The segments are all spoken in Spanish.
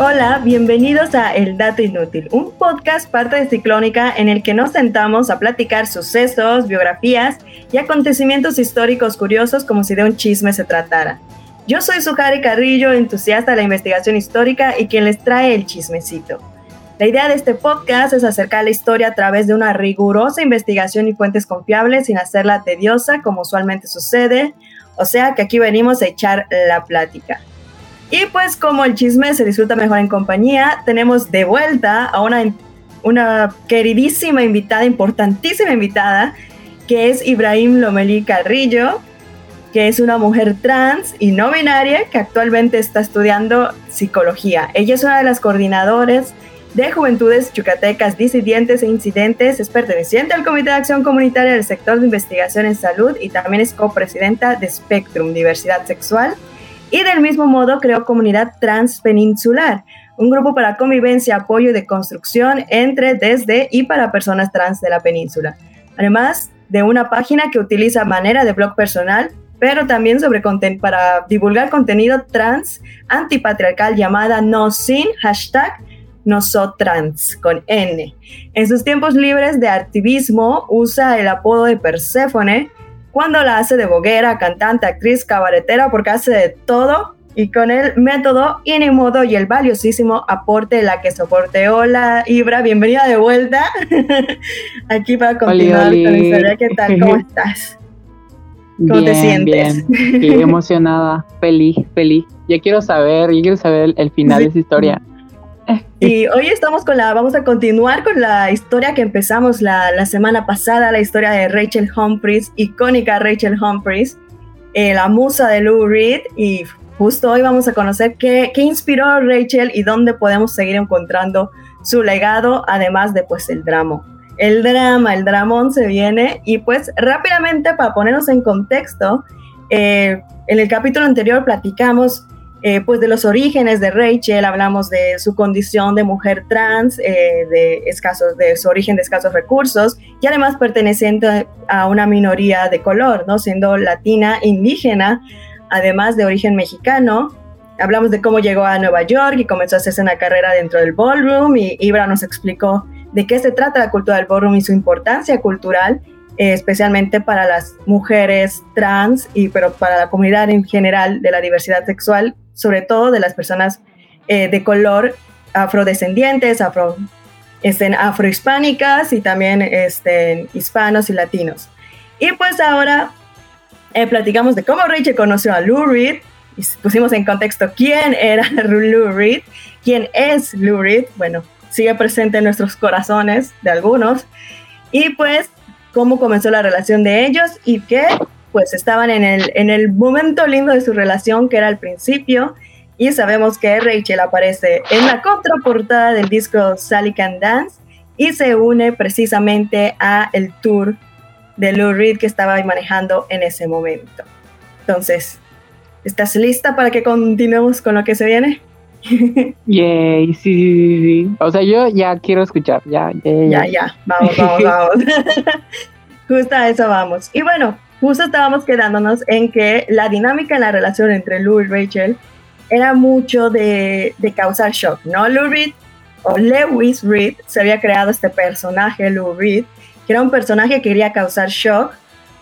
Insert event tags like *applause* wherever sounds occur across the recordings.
Hola, bienvenidos a El Dato Inútil, un podcast parte de Ciclónica en el que nos sentamos a platicar sucesos, biografías y acontecimientos históricos curiosos como si de un chisme se tratara. Yo soy Sujari Carrillo, entusiasta de la investigación histórica y quien les trae el chismecito. La idea de este podcast es acercar la historia a través de una rigurosa investigación y fuentes confiables sin hacerla tediosa como usualmente sucede, o sea que aquí venimos a echar la plática. Y pues como el chisme se disfruta mejor en compañía, tenemos de vuelta a una, una queridísima invitada, importantísima invitada, que es Ibrahim Lomeli Carrillo, que es una mujer trans y no binaria que actualmente está estudiando psicología. Ella es una de las coordinadoras de Juventudes Yucatecas Disidentes e Incidentes, es perteneciente al Comité de Acción Comunitaria del Sector de Investigación en Salud y también es copresidenta de Spectrum Diversidad Sexual y del mismo modo creó Comunidad Transpeninsular, un grupo para convivencia, apoyo y de construcción entre, desde y para personas trans de la península. Además de una página que utiliza manera de blog personal, pero también sobre para divulgar contenido trans antipatriarcal llamada no sin hashtag nosotrans con N. En sus tiempos libres de activismo usa el apodo de Perséfone cuando la hace de boguera, cantante, actriz, cabaretera, porque hace de todo y con el método y el modo y el valiosísimo aporte la que soporte. Hola Ibra, bienvenida de vuelta *laughs* aquí para continuar con la historia. ¿Qué tal? ¿Cómo *laughs* estás? ¿Cómo te sientes? Bien, emocionada, feliz, feliz. Ya quiero saber, ya quiero saber el final de esa *laughs* historia. Y hoy estamos con la, vamos a continuar con la historia que empezamos la, semana pasada, la historia de Rachel Humphries, icónica Rachel Humphries, eh, la musa de Lou Reed, y justo hoy vamos a conocer qué, qué inspiró a Rachel y dónde podemos seguir encontrando su legado, además de pues el drama. El drama, el dramón se viene y pues rápidamente para ponernos en contexto, eh, en el capítulo anterior platicamos eh, pues de los orígenes de Rachel, hablamos de su condición de mujer trans, eh, de, escasos, de su origen de escasos recursos y además perteneciente a una minoría de color, ¿no? siendo latina, indígena, además de origen mexicano. Hablamos de cómo llegó a Nueva York y comenzó a hacerse una carrera dentro del ballroom y Ibra nos explicó de qué se trata la cultura del ballroom y su importancia cultural eh, especialmente para las mujeres trans y pero para la comunidad en general de la diversidad sexual sobre todo de las personas eh, de color afrodescendientes, afro, estén afrohispánicas y también estén hispanos y latinos. Y pues ahora eh, platicamos de cómo Rachel conoció a Lou Reed pusimos en contexto quién era *laughs* Lou quién es Lou bueno, sigue presente en nuestros corazones de algunos, y pues cómo comenzó la relación de ellos y qué pues estaban en el, en el momento lindo de su relación, que era al principio, y sabemos que Rachel aparece en la contraportada del disco Sally Can Dance y se une precisamente a el tour de Lou Reed que estaba manejando en ese momento. Entonces, ¿estás lista para que continuemos con lo que se viene? *laughs* Yay, sí, sí, sí, O sea, yo ya quiero escuchar, ya, ya, ya. Ya, ya, vamos, vamos, *laughs* vamos. *laughs* Justo a eso vamos. Y bueno, justo estábamos quedándonos en que la dinámica en la relación entre Lou y Rachel era mucho de, causar shock, ¿no? Lou Reed o Lewis Reed se había creado este personaje, Lou Reed, que era un personaje que quería causar shock,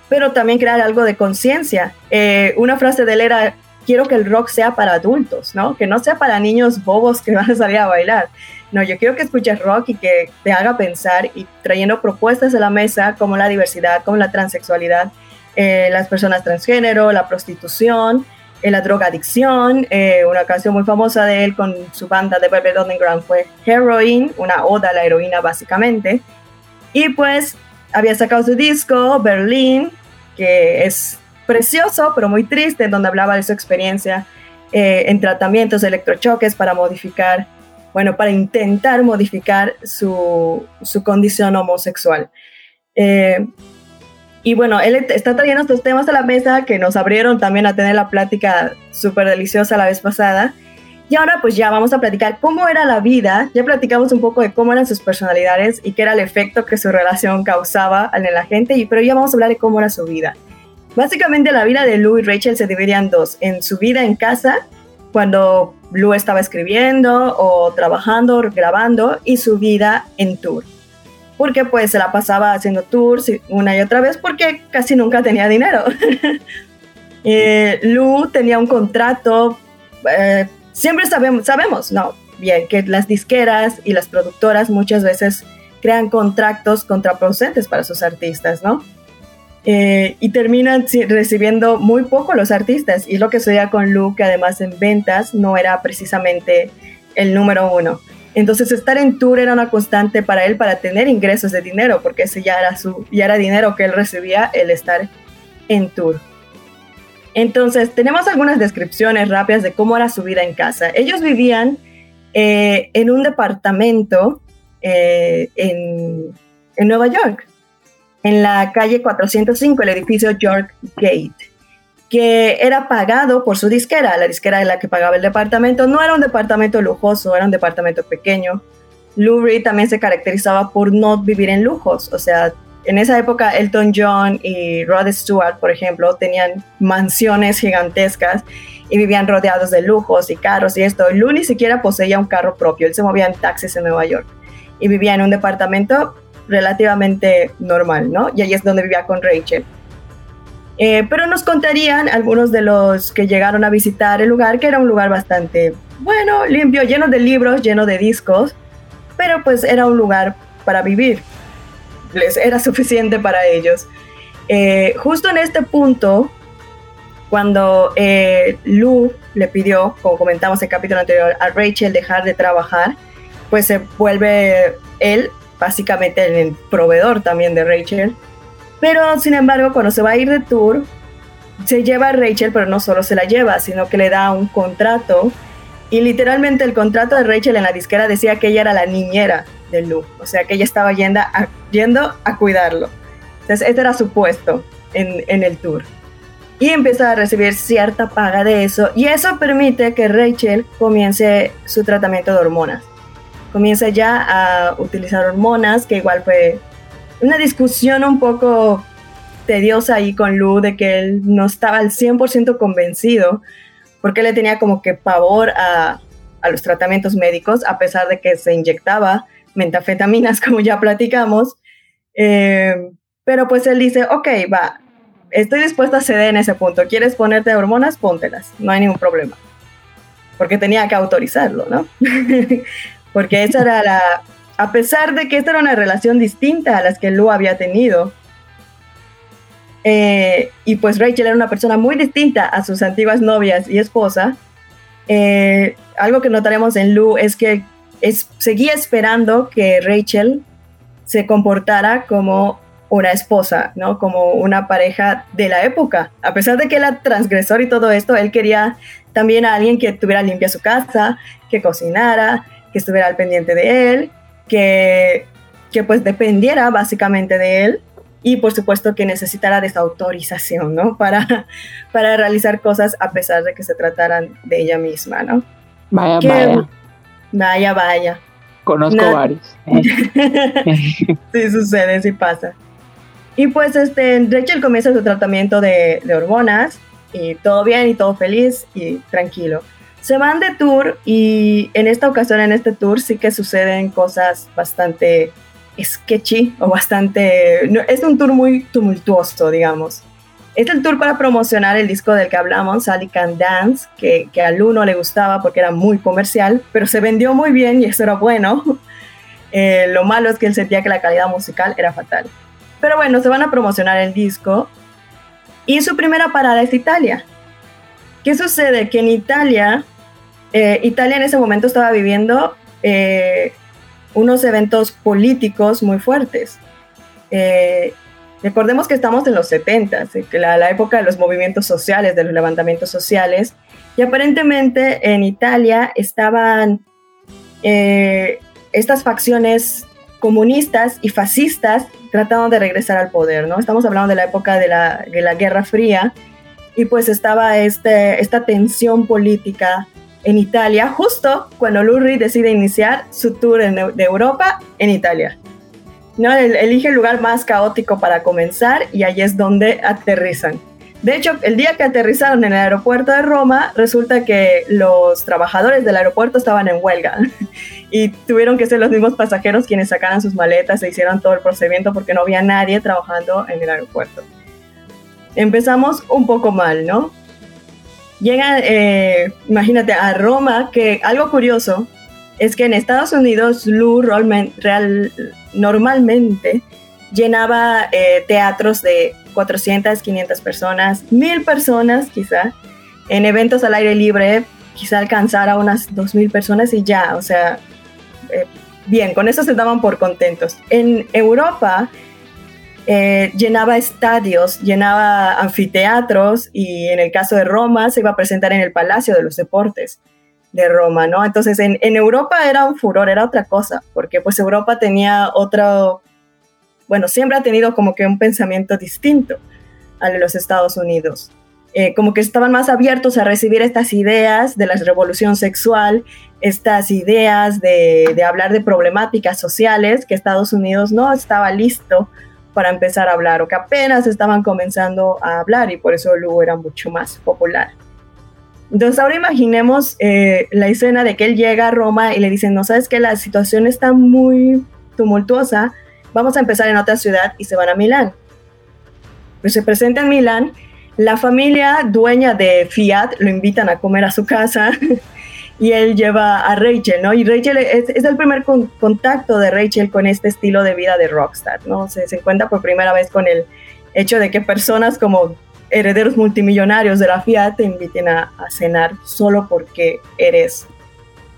pero también crear algo de conciencia. Eh, una frase de él era, quiero que el rock sea para adultos, ¿no? Que no sea para niños bobos que *laughs* van a salir a bailar. No, yo quiero que escuches rock y que te haga pensar y trayendo propuestas a la mesa como la diversidad, como la transexualidad, eh, las personas transgénero, la prostitución, eh, la drogadicción. Eh, una canción muy famosa de él con su banda de Velvet Underground fue Heroin, una oda a la heroína básicamente. Y pues había sacado su disco, Berlín, que es precioso, pero muy triste, donde hablaba de su experiencia en tratamientos electrochoques para modificar, bueno, para intentar modificar su, su condición homosexual. Y bueno, él está trayendo estos temas a la mesa que nos abrieron también a tener la plática súper deliciosa la vez pasada. Y ahora pues ya vamos a platicar cómo era la vida, ya platicamos un poco de cómo eran sus personalidades y qué era el efecto que su relación causaba en la gente, y, pero ya vamos a hablar de cómo era su vida. Básicamente la vida de Lou y Rachel se dividía en dos, en su vida en casa, cuando Lou estaba escribiendo o trabajando, grabando y su vida en tour. Porque pues se la pasaba haciendo tours una y otra vez porque casi nunca tenía dinero. *laughs* eh, Lou tenía un contrato, eh, siempre sabemos, sabemos, no, bien, que las disqueras y las productoras muchas veces crean contratos contraproducentes para sus artistas, ¿no? Eh, y terminan recibiendo muy poco los artistas. Y lo que sucedía con Luke, que además en ventas no era precisamente el número uno. Entonces estar en tour era una constante para él para tener ingresos de dinero, porque ese ya era, su, ya era dinero que él recibía el estar en tour. Entonces tenemos algunas descripciones rápidas de cómo era su vida en casa. Ellos vivían eh, en un departamento eh, en, en Nueva York en la calle 405, el edificio York Gate, que era pagado por su disquera, la disquera de la que pagaba el departamento. No era un departamento lujoso, era un departamento pequeño. Lou Reed también se caracterizaba por no vivir en lujos, o sea, en esa época Elton John y Rod Stewart, por ejemplo, tenían mansiones gigantescas y vivían rodeados de lujos y carros y esto. Lou ni siquiera poseía un carro propio, él se movía en taxis en Nueva York y vivía en un departamento relativamente normal, ¿no? Y ahí es donde vivía con Rachel. Eh, pero nos contarían algunos de los que llegaron a visitar el lugar, que era un lugar bastante bueno, limpio, lleno de libros, lleno de discos, pero pues era un lugar para vivir. Les era *laughs* suficiente para ellos. Eh, justo en este punto, cuando eh, Lou le pidió, como comentamos en el capítulo anterior, a Rachel dejar de trabajar, pues se vuelve él básicamente el proveedor también de Rachel. Pero sin embargo, cuando se va a ir de tour, se lleva a Rachel, pero no solo se la lleva, sino que le da un contrato. Y literalmente el contrato de Rachel en la disquera decía que ella era la niñera de Lou, o sea que ella estaba yendo a, yendo a cuidarlo. Entonces, este era su puesto en, en el tour. Y empieza a recibir cierta paga de eso, y eso permite que Rachel comience su tratamiento de hormonas comienza ya a utilizar hormonas, que igual fue una discusión un poco tediosa ahí con Lu de que él no estaba al 100% convencido porque le tenía como que pavor a, a, los tratamientos médicos a pesar de que se inyectaba metafetaminas *laughs* como ya platicamos. Eh, pero pues él dice, ok, va, estoy dispuesto a ceder en ese punto. ¿Quieres ponerte hormonas? Póntelas, no hay ningún problema. Porque tenía que autorizarlo, ¿no? *laughs* porque esa era la, a pesar de que esta era una relación distinta a las que Lou había tenido, eh, y pues Rachel era una persona muy distinta a sus antiguas novias y esposa, eh, algo que notaremos en Lou es que es, seguía esperando que Rachel se comportara como una esposa, ¿no? Como una pareja de la época. A pesar de que era transgresor y todo esto, él quería también a alguien que tuviera limpia su casa, que cocinara, que estuviera al pendiente de él, que, que pues dependiera básicamente de él y por supuesto que necesitara de esa autorización, ¿no? Para, *laughs* para realizar cosas a pesar de que se trataran de ella misma, ¿no? Vaya, vaya. Vaya, vaya. Conozco varios. *laughs* *laughs* sí, sucede, sí pasa. Y pues este, Rachel comienza su tratamiento de, de hormonas y todo bien y todo feliz y tranquilo se van de tour y en esta ocasión, en este tour, sí que suceden cosas bastante sketchy o bastante... es un tour muy tumultuoso, digamos. Es el tour para promocionar el disco del que hablamos, Sally Can Dance, que, que al uno le gustaba porque era muy comercial, pero se vendió muy bien y eso era bueno. *laughs* Eh, lo malo es que él sentía que la calidad musical era fatal. Pero bueno, se van a promocionar el disco y su primera parada es Italia. ¿Qué sucede? Que en Italia eh, Italia en ese momento estaba viviendo eh, unos eventos políticos muy fuertes. Eh, recordemos que estamos en los 70, la, la, época de los movimientos sociales, de los levantamientos sociales, y aparentemente en Italia estaban estas facciones comunistas y fascistas tratando de regresar al poder, ¿no? Estamos hablando de la época de la, de la Guerra Fría, y pues estaba este, esta tensión política en Italia, justo cuando Lurri decide iniciar su tour de Europa en Italia. ¿No? Elige el lugar más caótico para comenzar y ahí es donde aterrizan. De hecho, el día que aterrizaron en el aeropuerto de Roma, resulta que los trabajadores del aeropuerto estaban en huelga *laughs* y tuvieron que ser los mismos pasajeros quienes sacaran sus maletas e hicieran todo el procedimiento porque no había nadie trabajando en el aeropuerto. Empezamos un poco mal, ¿no? Llega, eh, imagínate, a Roma, que algo curioso es que en Estados Unidos Lou real, normalmente llenaba eh, teatros de 400, 500 personas, 1000 personas quizá, en eventos al aire libre, quizá alcanzara unas 2000 personas y ya, o sea, eh, bien, con eso se daban por contentos. En Europa eh, llenaba estadios, llenaba anfiteatros y en el caso de Roma se iba a presentar en el Palacio de los Deportes de Roma, ¿no? Entonces en, en Europa era un furor, era otra cosa, porque pues Europa tenía otro bueno, siempre ha tenido como que un pensamiento distinto al de los Estados Unidos. Eh, como que estaban más abiertos a recibir estas ideas de la revolución sexual, estas ideas de, de, hablar de problemáticas sociales que Estados Unidos no estaba listo para empezar a hablar o que apenas estaban comenzando a hablar y por eso luego era mucho más popular. Entonces ahora imaginemos eh, la escena de que él llega a Roma y le dicen, no sabes que la situación está muy tumultuosa, vamos a empezar en otra ciudad y se van a Milán. Pues se presenta en Milán, la familia dueña de Fiat lo invitan a comer a su casa *laughs* y él lleva a Rachel, ¿no? Y Rachel es, el primer contacto de Rachel con este estilo de vida de rockstar, ¿no? Se, encuentra por primera vez con el hecho de que personas como herederos multimillonarios de la Fiat te inviten a, a cenar solo porque eres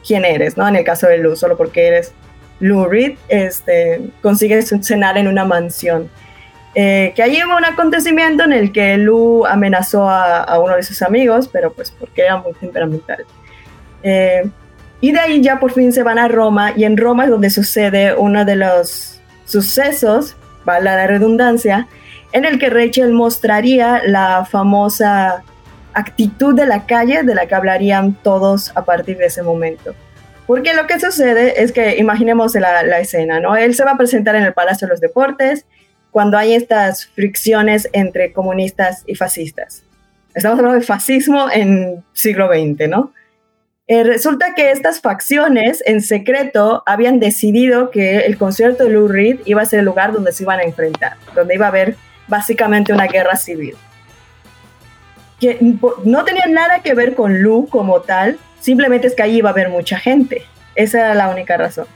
quien eres, ¿no? En el caso de Luz, solo porque eres Lou Reed este, consigue cenar en una mansión. Eh, que ahí hubo un acontecimiento en el que Lou amenazó a, uno de sus amigos, pero pues porque era muy temperamental. Eh, y de ahí ya por fin se van a Roma y en Roma es donde sucede uno de los sucesos, vale la redundancia, en el que Rachel mostraría la famosa actitud de la calle de la que hablarían todos a partir de ese momento. Porque lo que sucede es que imaginemos la, escena, ¿no? Él se va a presentar en el Palacio de los Deportes cuando hay estas fricciones entre comunistas y fascistas. Estamos hablando de fascismo en siglo XX, ¿no? Eh, resulta que estas facciones en secreto habían decidido que el concierto de Lou Reed iba a ser el lugar donde se iban a enfrentar, donde iba a haber básicamente una guerra civil. Que no tenía nada que ver con Lou como tal, Simplemente es que ahí iba a haber mucha gente. Esa era la única razón.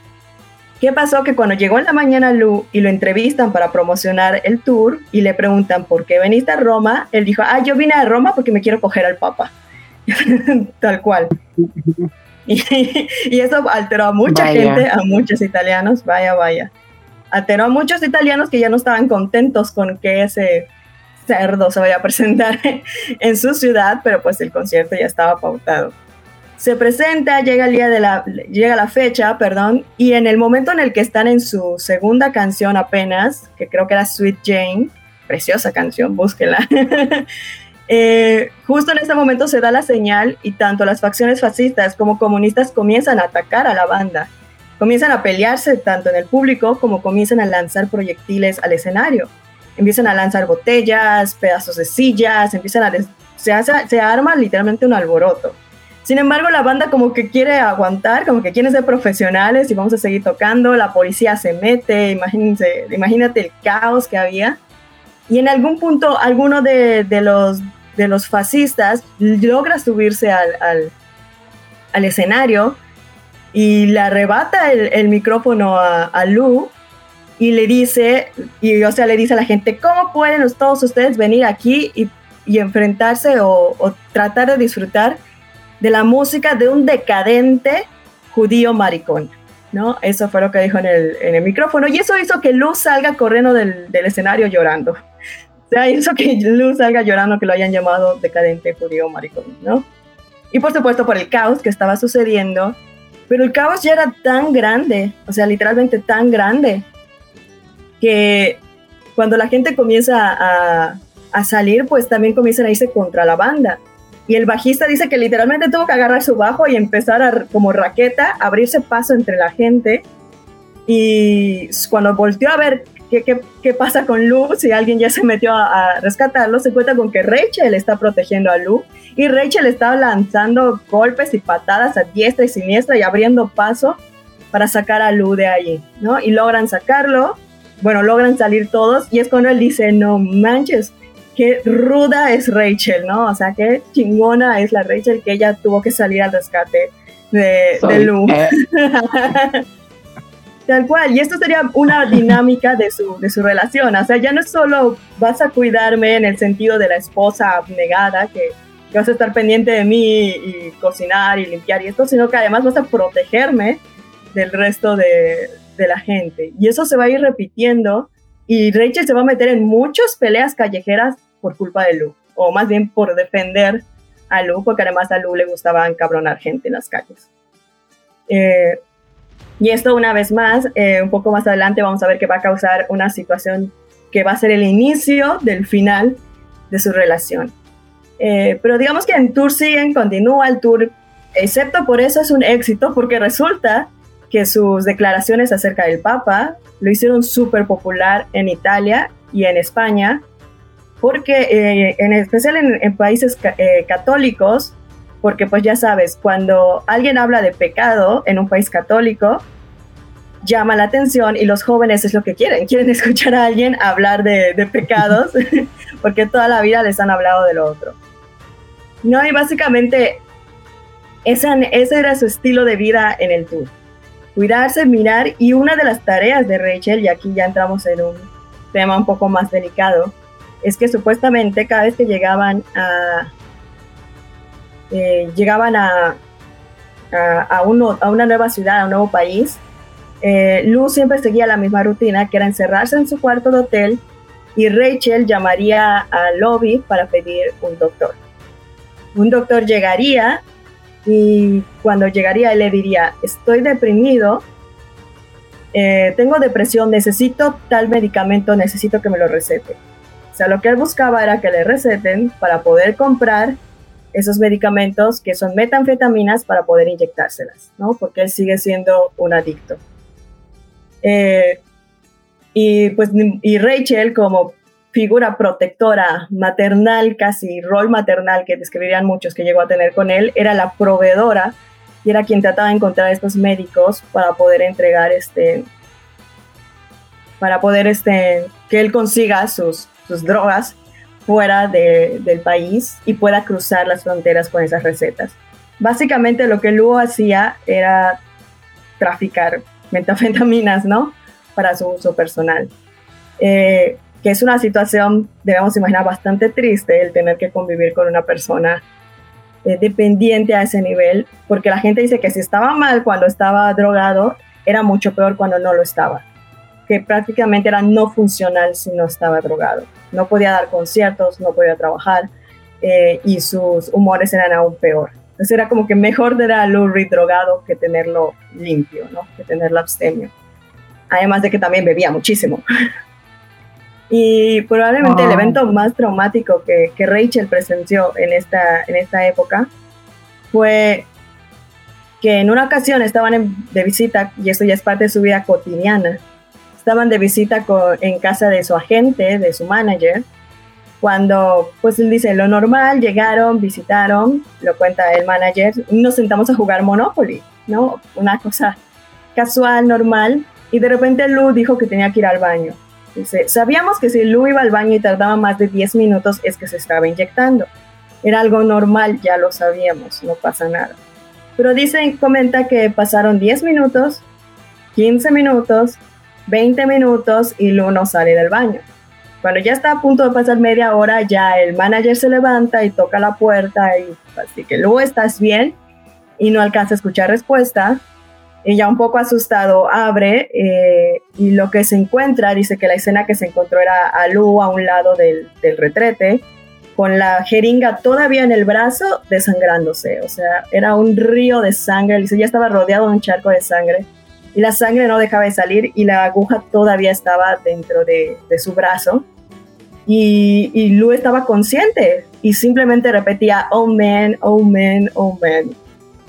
¿Qué pasó? Que cuando llegó en la mañana Lu y lo entrevistan para promocionar el tour y le preguntan por qué veniste a Roma, él dijo, ah, yo vine a Roma porque me quiero coger al Papa. *laughs* Tal cual. Y, eso alteró a mucha gente, a muchos italianos, vaya, vaya. Alteró a muchos italianos que ya no estaban contentos con que ese cerdo se vaya a presentar *laughs* en su ciudad, pero pues el concierto ya estaba pautado se presenta, llega el día de la, llega la fecha, perdón, y en el momento en el que están en su segunda canción apenas, que creo que era Sweet Jane, preciosa canción, búsquela. *laughs* Eh, justo en ese momento se da la señal y tanto las facciones fascistas como comunistas comienzan a atacar a la banda. Comienzan a pelearse tanto en el público como comienzan a lanzar proyectiles al escenario. Empiezan a lanzar botellas, pedazos de sillas, empiezan a se, hace, arma literalmente un alboroto. Sin embargo, la banda como que quiere aguantar, como que quieren ser profesionales y vamos a seguir tocando, la policía se mete, imagínate el caos que había. Y en algún punto, alguno de, los, de los fascistas logra subirse al, al, escenario y le arrebata el, micrófono a, a, Lou y le dice, y o sea, le dice a la gente, ¿cómo pueden todos ustedes venir aquí y, y enfrentarse o, tratar de disfrutar? de la música de un decadente judío maricón. ¿no? Eso fue lo que dijo en el, en el micrófono y eso hizo que Luz salga corriendo del, escenario llorando. Sea, *laughs* hizo que Luz salga llorando que lo hayan llamado decadente judío maricón, ¿no? Y por supuesto por el caos que estaba sucediendo, pero el caos ya era tan grande, o sea, literalmente tan grande, que cuando la gente comienza a, a salir, pues también comienzan a irse contra la banda. Y el bajista dice que literalmente tuvo que agarrar su bajo y empezar a, como raqueta, abrirse paso entre la gente Y cuando volteó a ver qué, qué, qué pasa con Lu, si alguien ya se metió a, a, rescatarlo, se cuenta con que Rachel está protegiendo a Lu y Rachel estaba lanzando golpes y patadas a diestra y siniestra y abriendo paso para sacar a Lu de allí, ¿no? Y logran sacarlo, bueno, logran salir todos y es cuando él dice, no manches, qué ruda es Rachel, ¿no? O sea, qué chingona es la Rachel que ella tuvo que salir al rescate de, de Lu. *laughs* Tal cual, y esto sería una *laughs* dinámica de su, de su relación, o sea, ya no es solo vas a cuidarme en el sentido de la esposa abnegada, que, que vas a estar pendiente de mí y cocinar y limpiar y esto, sino que además vas a protegerme del resto de, de la gente. Y eso se va a ir repitiendo y Rachel se va a meter en muchas peleas callejeras por culpa de Lu, o más bien por defender a Lu, porque además a Lu le gustaba encabronar gente en las calles. Eh, y esto una vez más, eh, un poco más adelante vamos a ver que va a causar una situación que va a ser el inicio del final de su relación. Eh, pero digamos que en tour siguen, continúa el tour, excepto por eso es un éxito, porque resulta que sus declaraciones acerca del Papa lo hicieron súper popular en Italia y en España, porque eh, en especial en, en países eh, católicos, porque pues ya sabes, cuando alguien habla de pecado en un país católico, llama la atención y los jóvenes es lo que quieren, quieren escuchar a alguien hablar de, de pecados, *laughs* porque toda la vida les han hablado de lo otro. No, y básicamente ese, ese era su estilo de vida en el tour. Cuidarse, mirar, y una de las tareas de Rachel, y aquí ya entramos en un tema un poco más delicado, es que supuestamente cada vez que llegaban a, eh, llegaban a, a, a, uno, a, una nueva ciudad, a un nuevo país, eh, Luz siempre seguía la misma rutina, que era encerrarse en su cuarto de hotel y Rachel llamaría al lobby para pedir un doctor. Un doctor llegaría y cuando llegaría él le diría, estoy deprimido, eh, tengo depresión, necesito tal medicamento, necesito que me lo recete. O sea, lo que él buscaba era que le receten para poder comprar esos medicamentos que son metanfetaminas para poder inyectárselas, ¿no? Porque él sigue siendo un adicto. Eh, y pues y Rachel como figura protectora, maternal, casi rol maternal que describirían muchos que llegó a tener con él, era la proveedora y era quien trataba de encontrar a estos médicos para poder entregar este, para poder este, que él consiga sus, sus drogas fuera de, del país y pueda cruzar las fronteras con esas recetas. Básicamente lo que Lugo hacía era traficar metafetaminas, ¿no? Para su uso personal. Eh, que es una situación, debemos imaginar, bastante triste el tener que convivir con una persona eh, dependiente a ese nivel, porque la gente dice que si estaba mal cuando estaba drogado, era mucho peor cuando no lo estaba, que prácticamente era no funcional si no estaba drogado. No podía dar conciertos, no podía trabajar eh, y sus humores eran aún peor. Entonces era como que mejor tener a Lou drogado que tenerlo limpio, ¿no? que tenerlo abstemio. Además de que también bebía muchísimo. *laughs* Y probablemente el evento más traumático que, que, Rachel presenció en esta, en esta época fue que en una ocasión estaban en, de visita, y esto ya es parte de su vida cotidiana, estaban de visita con, en casa de su agente, de su manager, cuando pues él dice lo normal, llegaron, visitaron, lo cuenta el manager, nos sentamos a jugar Monopoly, ¿no? Una cosa casual, normal, y de repente Lu dijo que tenía que ir al baño. Dice, sabíamos que si Lu iba al baño y tardaba más de 10 minutos es que se estaba inyectando. Era algo normal, ya lo sabíamos, no pasa nada. Pero dice, comenta que pasaron 10 minutos, 15 minutos, 20 minutos y Lu no sale del baño. Cuando ya está a punto de pasar media hora, ya el manager se levanta y toca la puerta y así que Lu, ¿estás bien? Y no alcanza a escuchar respuesta. Y ya un poco asustado abre eh, y lo que se encuentra, dice que la escena que se encontró era a Lu a un lado del, del, retrete, con la jeringa todavía en el brazo desangrándose, o sea, era un río de sangre, dice, ya estaba rodeado de un charco de sangre y la sangre no dejaba de salir y la aguja todavía estaba dentro de, su brazo. Y, y Lu estaba consciente y simplemente repetía, oh man, oh man, oh man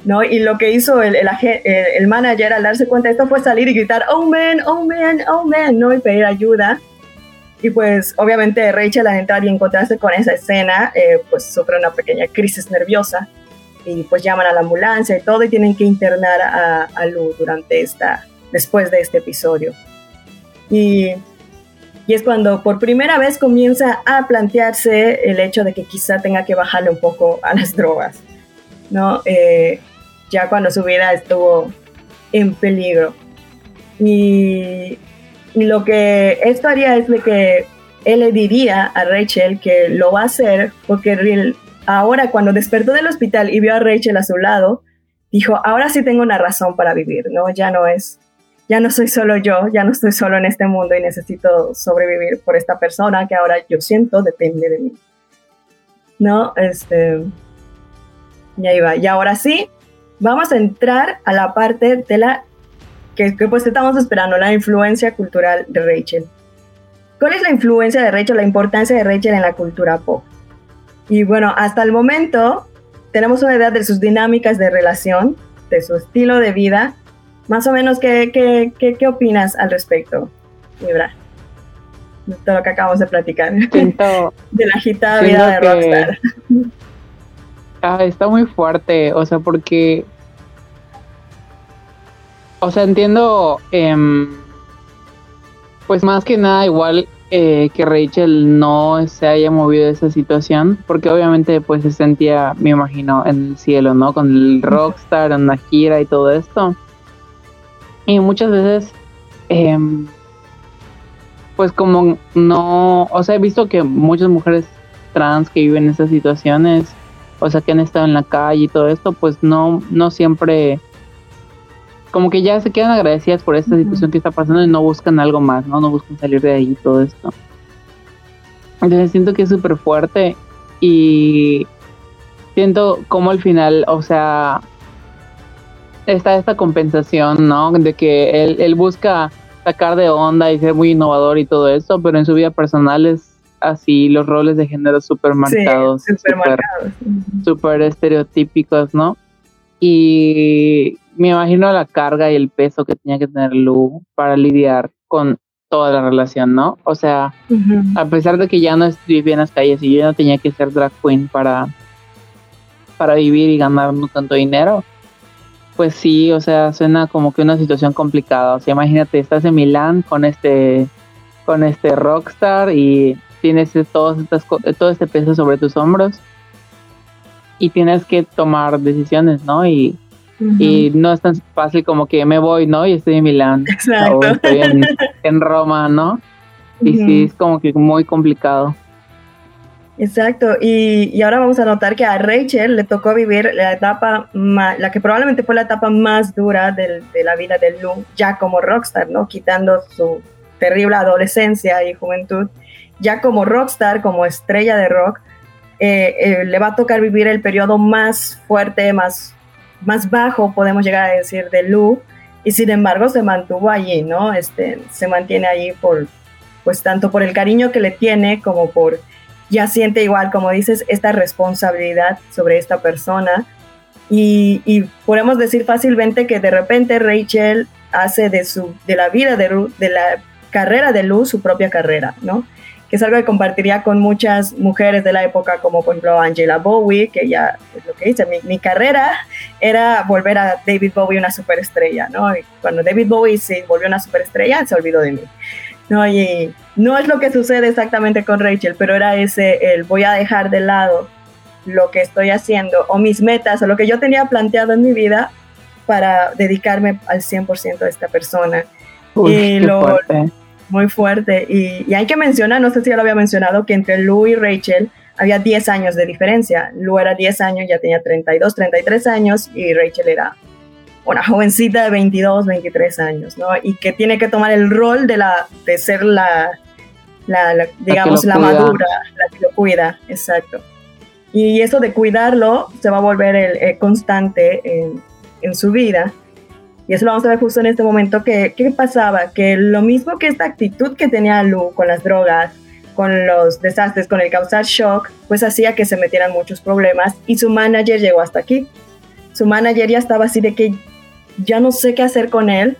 ¿no? Y lo que hizo el, el, el, manager al darse cuenta de esto fue salir y gritar, oh man, oh man, oh man, ¿no? Y pedir ayuda. Y pues obviamente Rachel al entrar y encontrarse con esa escena, eh, pues sufre una pequeña crisis nerviosa y pues llaman a la ambulancia y todo y tienen que internar a, a Lou durante esta, después de este episodio. Y, y, es cuando por primera vez comienza a plantearse el hecho de que quizá tenga que bajarle un poco a las *laughs* drogas, ¿no? Eh, ya cuando su vida estuvo en peligro. Y, y lo que esto haría es de que él le diría a Rachel que lo va a hacer porque ahora cuando despertó del hospital y vio a Rachel a su lado, dijo, ahora sí tengo una razón para vivir, ¿no? Ya no es, ya no soy solo yo, ya no estoy solo en este mundo y necesito sobrevivir por esta persona que ahora yo siento depende de mí. ¿No? Este, y ahí va. Y ahora sí, vamos a entrar a la parte de la que, que pues estamos esperando, la influencia cultural de Rachel. ¿Cuál es la influencia de Rachel, la importancia de Rachel en la cultura pop? Y bueno, hasta el momento tenemos una idea de sus dinámicas de relación, de su estilo de vida. Más o menos, ¿qué, qué, qué, qué opinas al respecto, Libra? De todo lo que acabamos de platicar. *laughs* de la agitada vida de Rockstar. *laughs* Ah, está muy fuerte, o sea, porque... O sea, entiendo... Eh, pues más que nada igual eh, que Rachel no se haya movido de esa situación, porque obviamente pues se sentía, me imagino, en el cielo, ¿no? Con el rockstar, en la gira y todo esto. Y muchas veces, em, pues como no, o sea, he visto que muchas mujeres trans que viven esas situaciones, o sea, que han estado en la calle y todo esto, pues no, no siempre como que ya se quedan agradecidas por esta situación que está pasando y no buscan algo más, ¿no? No buscan salir de ahí y todo esto. Entonces siento que es súper fuerte y siento como al final, o sea, está esta compensación, ¿no? De que él, él busca sacar de onda y ser muy innovador y todo eso, pero en su vida personal es así, los roles de género súper marcados, súper estereotípicos, ¿no? Y me imagino la carga y el peso que tenía que tener Lu para lidiar con toda la relación, ¿no? O sea, a pesar de que ya no vivía en las calles y yo ya no tenía que ser drag queen para, para vivir y ganar no tanto dinero, pues sí, o sea, suena como que una situación complicada. O sea, imagínate, estás en Milán con este, con este rockstar y tienes todos estas, todo este peso sobre tus hombros y tienes que tomar decisiones, ¿no? Y y no es tan fácil como que me voy, ¿no? Y estoy en Milán. O estoy *laughs* en, Roma, ¿no? Y sí, es como que muy complicado. Exacto, y, ahora vamos a notar que a Rachel le tocó vivir la etapa, la que probablemente fue la etapa más dura de la vida de Lou, ya como rockstar, ¿no? Quitando su terrible adolescencia y juventud, ya como rockstar, como estrella de rock, eh, eh, le va a tocar vivir el periodo más fuerte, más más bajo, podemos llegar a decir, de Lu, y sin embargo se mantuvo allí, ¿no? Este, se mantiene allí por, pues tanto por el cariño que le tiene como por, ya siente igual, como dices, esta responsabilidad sobre esta persona. Y, y podemos decir fácilmente que de repente Rachel hace de, su, de la vida de, de la carrera de Lu su propia carrera, ¿no? Que es algo que compartiría con muchas mujeres de la época, como por ejemplo Angela Bowie, que ya es lo que dice, mi, carrera era volver a David Bowie una superestrella, ¿no? Y cuando David Bowie se volvió una superestrella, se olvidó de mí. ¿no? Y no es lo que sucede exactamente con Rachel, pero era ese, el voy a dejar de lado lo que estoy haciendo o mis metas o lo que yo tenía planteado en mi vida para dedicarme al 100% a esta persona. y lo, muy fuerte. Y, hay que mencionar, no sé si ya lo había mencionado, que entre Lou y Rachel había 10 años de diferencia. Lou era 10 años, ya tenía 32, 33 años y Rachel era una jovencita de 22, 23 años, ¿no? Y que tiene que tomar el rol de, la, de ser la, la, digamos, la, madura, la que lo cuida, exacto. Y eso de cuidarlo se va a volver el, constante en, en su vida. Y eso lo vamos a ver justo en este momento. que ¿Qué pasaba? Que lo mismo que esta actitud que tenía Lu con las drogas, con los desastres, con el causar shock, pues hacía que se metieran muchos problemas y su manager llegó hasta aquí. su manager ya estaba así de que ya no sé qué hacer con él,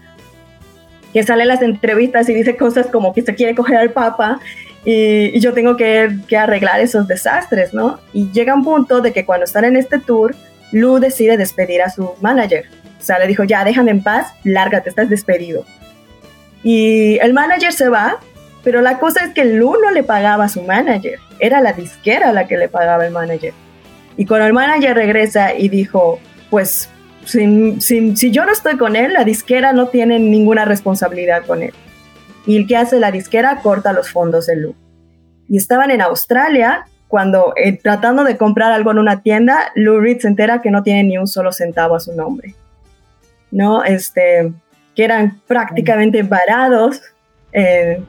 que sale las entrevistas y dice cosas como que se quiere coger al papa y, yo tengo que, que, arreglar esos desastres, ¿no? Y llega un punto de que cuando están en este tour, Lou decide despedir a su manager. O sea, le dijo, ya, déjame en paz, lárgate, estás despedido. Y el manager se va, pero la cosa es que Lou no le pagaba a su manager, era la disquera la que le pagaba el manager. Y cuando el manager regresa y dijo, pues si yo no estoy con él, la disquera no tiene ninguna responsabilidad con él. Y el que hace la disquera corta los fondos de Lou. Y estaban en Australia cuando eh, tratando de comprar algo en una tienda, Lou Reed se entera que no tiene ni un solo centavo a su nombre. ¿No? Este, que eran prácticamente varados eh,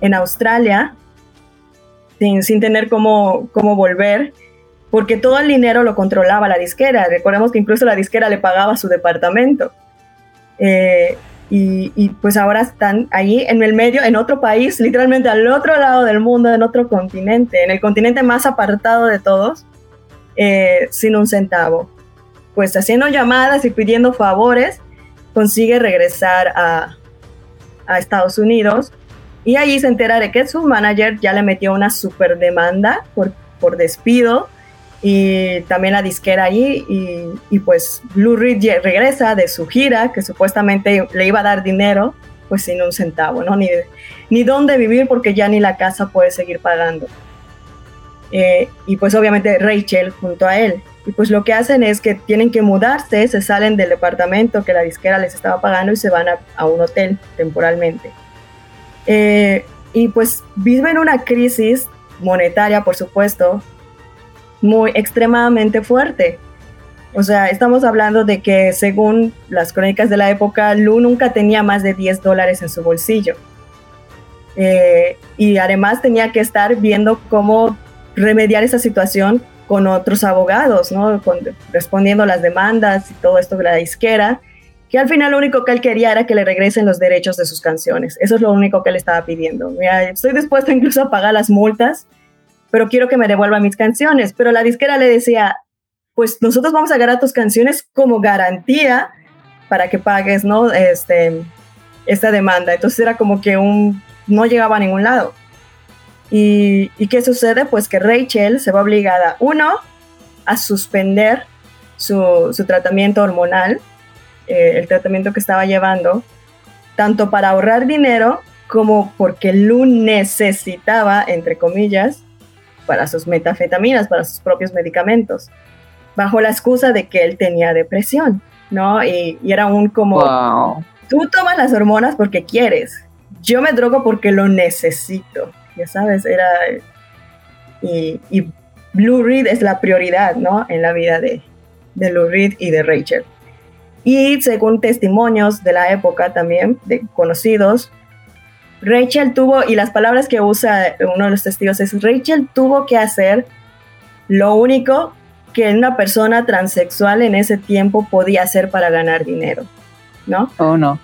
en Australia sin, sin tener cómo, cómo volver porque todo el dinero lo controlaba la disquera. Recordemos que incluso la disquera le pagaba su departamento. Eh, y, pues ahora están allí en el medio, en otro país, literalmente al otro lado del mundo, en otro continente, en el continente más apartado de todos, eh, sin un centavo. Pues haciendo llamadas y pidiendo favores, consigue regresar a, a Estados Unidos y allí se entera de que su manager ya le metió una super demanda por, por despido y también la disquera ahí y, y, pues Blue Ridge regresa de su gira que supuestamente le iba a dar dinero pues sin un centavo, ¿no? Ni, ni dónde vivir porque ya ni la casa puede seguir pagando. Eh, y pues obviamente Rachel junto a él. Y pues lo que hacen es que tienen que mudarse, se salen del departamento que la disquera les estaba pagando y se van a, un hotel temporalmente. Eh, y pues viven una crisis monetaria, por supuesto, muy extremadamente fuerte. O sea, estamos hablando de que según las crónicas de la época, Lu nunca tenía más de 10 dólares en su bolsillo. Eh, y además tenía que estar viendo cómo remediar esa situación con otros abogados, ¿no? respondiendo a las demandas y todo esto de la disquera, que al final lo único que él quería era que le regresen los derechos de sus canciones. Eso es lo único que él estaba pidiendo. Mira, estoy dispuesto incluso a pagar las multas pero quiero que me devuelva mis canciones. Pero la disquera le decía, pues nosotros vamos a agarrar tus canciones como garantía para que pagues, ¿no? Este, esta demanda. Entonces era como que un, no llegaba a ningún lado. ¿Y, qué sucede? Pues que Rachel se va obligada, uno, a suspender su, tratamiento hormonal, eh, el tratamiento que estaba llevando, tanto para ahorrar dinero como porque Lu necesitaba, entre comillas, para sus metafetaminas, para sus propios medicamentos, bajo la excusa de que él tenía depresión, ¿no? Y, era un como, tú tomas las hormonas porque quieres, yo me drogo porque lo necesito, ya sabes, era... Y, Blue Reed es la prioridad, ¿no? En la vida de, de Blue Reed y de Rachel. Y según testimonios de la época también, de conocidos, Rachel tuvo, y las palabras que usa uno de los testigos es, Rachel tuvo que hacer lo único que una persona transexual en ese tiempo podía hacer para ganar dinero, ¿no? Oh, no.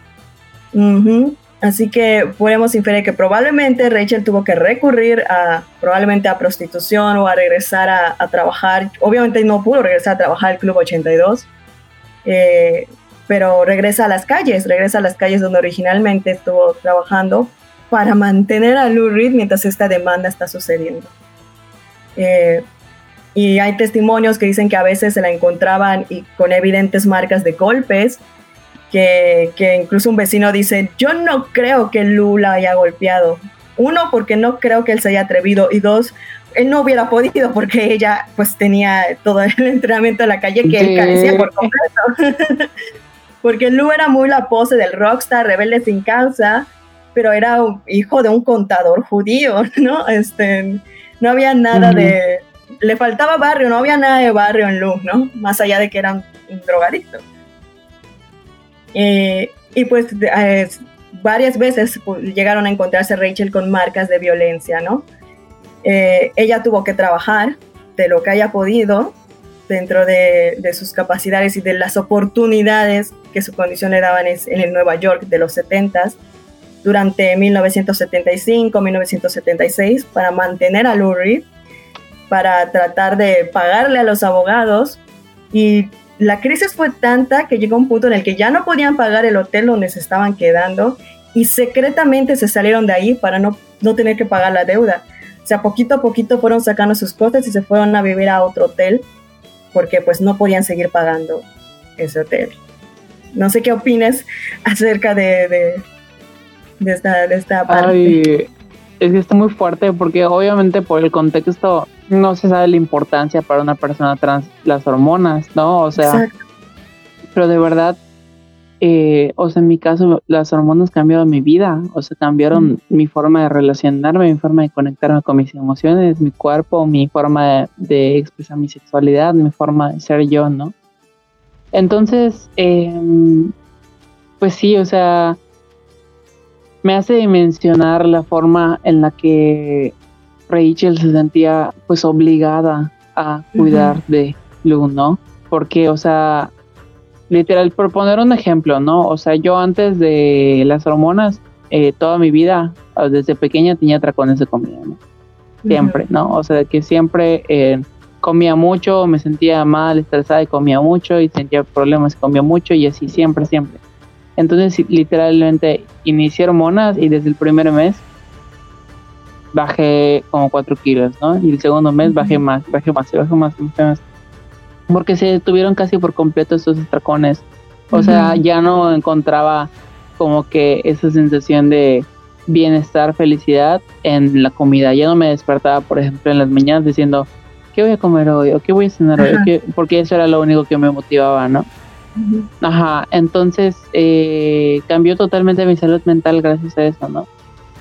Así que podemos inferir que probablemente Rachel tuvo que recurrir a probablemente a prostitución o a regresar a, trabajar. Obviamente no pudo regresar a trabajar al Club 82, eh, pero regresa a las calles, regresa a las calles donde originalmente estuvo trabajando para mantener a Lou Reed mientras esta demanda está sucediendo. Eh, y hay testimonios que dicen que a veces se la encontraban y con evidentes marcas de golpes, que, que, incluso un vecino dice, yo no creo que Lou la haya golpeado. Uno, porque no creo que él se haya atrevido, y dos, él no hubiera podido porque ella pues tenía todo el *laughs* entrenamiento en la calle que él carecía por completo. *laughs* porque Lou era muy la pose del rockstar, rebelde sin causa, pero era hijo de un contador judío, *laughs* ¿no? Este, no había nada de... Le faltaba barrio, no había nada de barrio en Luz, ¿no? Más allá de que era un, drogadicto. Eh, y pues eh, varias veces pues, llegaron a encontrarse Rachel con marcas de violencia, ¿no? Eh, ella tuvo que trabajar de lo que haya podido dentro de, de, sus capacidades y de las oportunidades que su condición le daban en el Nueva York de los 70s durante 1975-1976 para mantener a Lurie, para tratar de pagarle a los abogados y la crisis fue tanta que llegó un punto en el que ya no podían pagar el hotel donde se estaban quedando y secretamente se salieron de ahí para no, no tener que pagar la deuda. O sea, poquito a poquito fueron sacando sus cosas y se fueron a vivir a otro hotel porque pues no podían seguir pagando ese hotel. No sé qué opinas *laughs* acerca de, de, esta, de esta parte. es que está muy fuerte porque obviamente por el contexto no se sabe la importancia para una persona trans las hormonas, ¿no? O sea, pero de verdad, eh, o sea, en mi caso, las hormonas cambiaron mi vida, o sea, cambiaron mi forma de relacionarme, mi forma de conectarme con mis emociones, mi cuerpo, mi forma de, expresar mi sexualidad, mi forma de ser yo, ¿no? Entonces, em, pues sí, o sea, me hace dimensionar la forma en la que Rachel se sentía pues obligada a cuidar de Lu, ¿no? Porque, o sea, literal, por poner un ejemplo, ¿no? O sea, yo antes de las hormonas, eh, toda mi vida, desde pequeña tenía tracones de comida, ¿no? Siempre, ¿no? O sea, que siempre eh, comía mucho, me sentía mal, estresada y comía mucho, y sentía problemas y comía mucho, y así siempre, siempre. Entonces, literalmente, inicié hormonas y desde el primer mes bajé como 4 kilos, ¿no? Y el segundo mes bajé más, bajé más, bajé más, bajé más. Porque se detuvieron casi por completo estos estracones. O sea, ya no encontraba como que esa sensación de bienestar, felicidad en la comida. Ya no me despertaba, por ejemplo, en las mañanas diciendo, ¿qué voy a comer hoy? ¿O qué voy a cenar hoy? Porque eso era lo único que me motivaba, ¿no? Ajá, entonces eh, cambió totalmente mi salud mental gracias a eso, ¿no?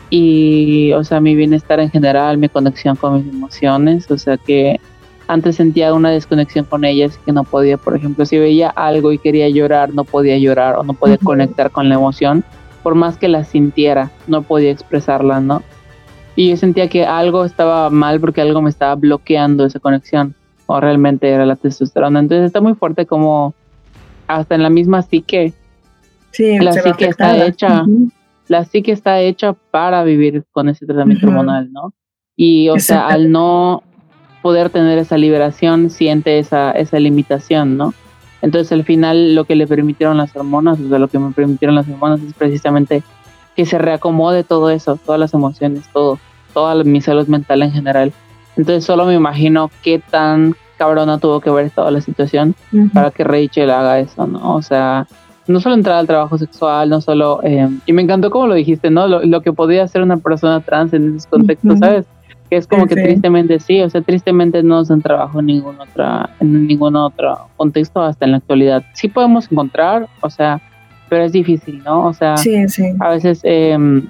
Y, o sea, mi bienestar en general, mi conexión con mis emociones, o sea que antes sentía una desconexión con ellas que no podía, por ejemplo, si veía algo y quería llorar, no podía llorar o no podía conectar con la emoción, por más que la sintiera, no podía expresarla, ¿no? Y yo sentía que algo estaba mal porque algo me estaba bloqueando esa conexión, o realmente era la testosterona. Entonces está muy fuerte como hasta en la misma psique, sí, la psique está hecha la psique está hecha para vivir con ese tratamiento hormonal, ¿no? Y, o sea, al no poder tener esa liberación, siente esa, esa limitación, ¿no? Entonces, al final, lo que le permitieron las hormonas, o sea, lo que me permitieron las hormonas es precisamente que se reacomode todo eso, todas las emociones, todo, toda mi salud mental en general. Entonces, solo me imagino qué tan cabrona tuvo que ver toda la situación para que Rachel haga eso, ¿no? O sea, no solo entrar al trabajo sexual, no solo... Eh, y me encantó como lo dijiste, ¿no? Lo, que podía hacer una persona trans en esos contextos, ¿sabes? Que es como que tristemente sí, o sea, tristemente no se trabajo en ningún, otra, en ningún otro contexto hasta en la actualidad. Sí podemos encontrar, o sea, pero es difícil, ¿no? O sea, a veces em,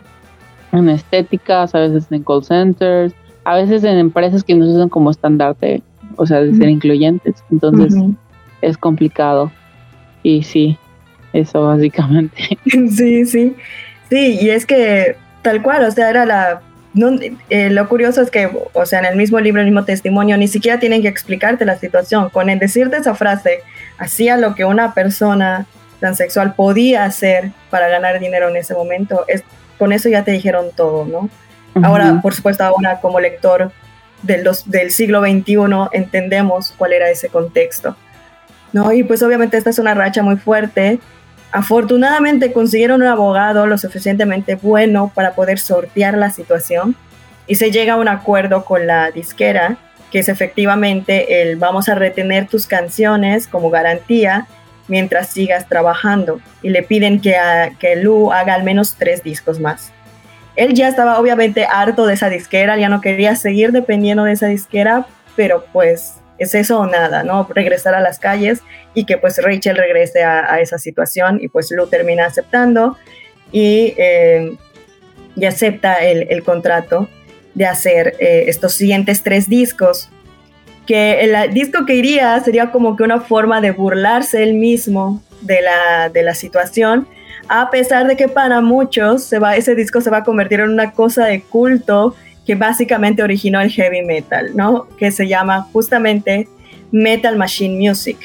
en estéticas, a veces en call centers, a veces en empresas que no usan como estandarte, o sea, de ser incluyentes. Entonces, es complicado. Y sí, eso básicamente. *laughs* *laughs* Sí, sí, sí, y es que tal cual, o sea, era la... Eh, lo curioso es que, o sea, en el mismo libro, el mismo testimonio, ni siquiera tienen que explicarte la situación. Con el decirte esa frase, hacía lo que una persona transexual podía hacer para ganar dinero en ese momento, es, con eso ya te dijeron todo, ¿no? Ahora, por supuesto, ahora como lector del, del siglo XXI entendemos cuál era ese contexto. ¿no? Y pues obviamente esta es una racha muy fuerte Afortunadamente consiguieron un abogado lo suficientemente bueno para poder sortear la situación y se llega a un acuerdo con la disquera, que es efectivamente el vamos a retener tus canciones como garantía mientras sigas trabajando y le piden que, que Lu haga al menos tres discos más. Él ya estaba obviamente harto de esa disquera, ya no quería seguir dependiendo de esa disquera, pero pues es eso o nada, ¿no? Regresar a las calles y que pues Rachel regrese a, esa situación y pues Lou termina aceptando y, eh, y acepta el, contrato de hacer eh, estos siguientes tres discos, que el disco que iría sería como que una forma de burlarse él mismo de la, de la situación, a pesar de que para muchos se va, ese disco se va a convertir en una cosa de culto que básicamente originó el heavy metal, ¿no? Que se llama justamente Metal Machine Music.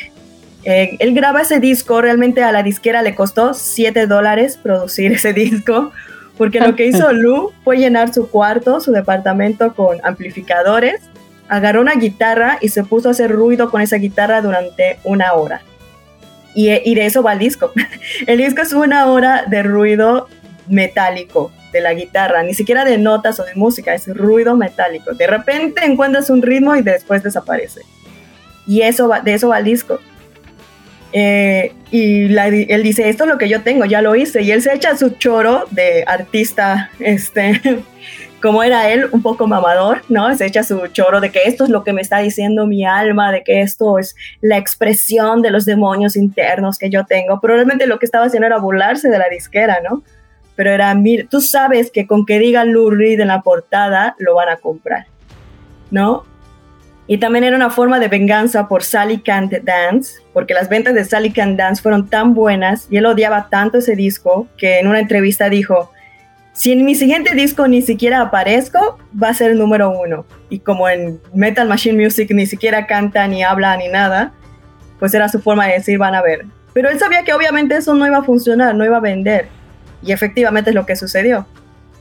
Eh, él graba ese disco, realmente a la disquera le costó 7 dólares producir ese *laughs* disco, porque lo que hizo *laughs* Lou fue llenar su cuarto, su departamento con amplificadores, agarró una guitarra y se puso a hacer ruido con esa guitarra durante una hora. Y, y de eso va el disco. *laughs* El disco es una hora de ruido metálico de la guitarra, ni siquiera de notas o de música, es ruido metálico. De repente encuentras un ritmo y después desaparece. Y eso va, de eso va el disco. Eh, y él dice, esto es lo que yo tengo, ya lo hice. Y él se echa su choro de artista, este, *laughs* como era él, un poco mamador, ¿no? Se echa su choro de que esto es lo que me está diciendo mi alma, de que esto es la expresión de los demonios internos que yo tengo. Probablemente lo que estaba haciendo era burlarse de la disquera, ¿no? Pero era, mira, tú sabes que con que diga Lou Reed en la portada, lo van a comprar, ¿no? Y también era una forma de venganza por Sally Can't Dance, porque las ventas de Sally Can't Dance fueron tan buenas y él odiaba tanto ese disco que en una entrevista dijo, si en mi siguiente disco ni siquiera aparezco, va a ser el número uno. Y como en Metal Machine Music ni siquiera canta, ni habla, ni nada, pues era su forma de decir, van a ver. Pero él sabía que obviamente eso no iba a funcionar, no iba a vender. Y efectivamente es lo que sucedió.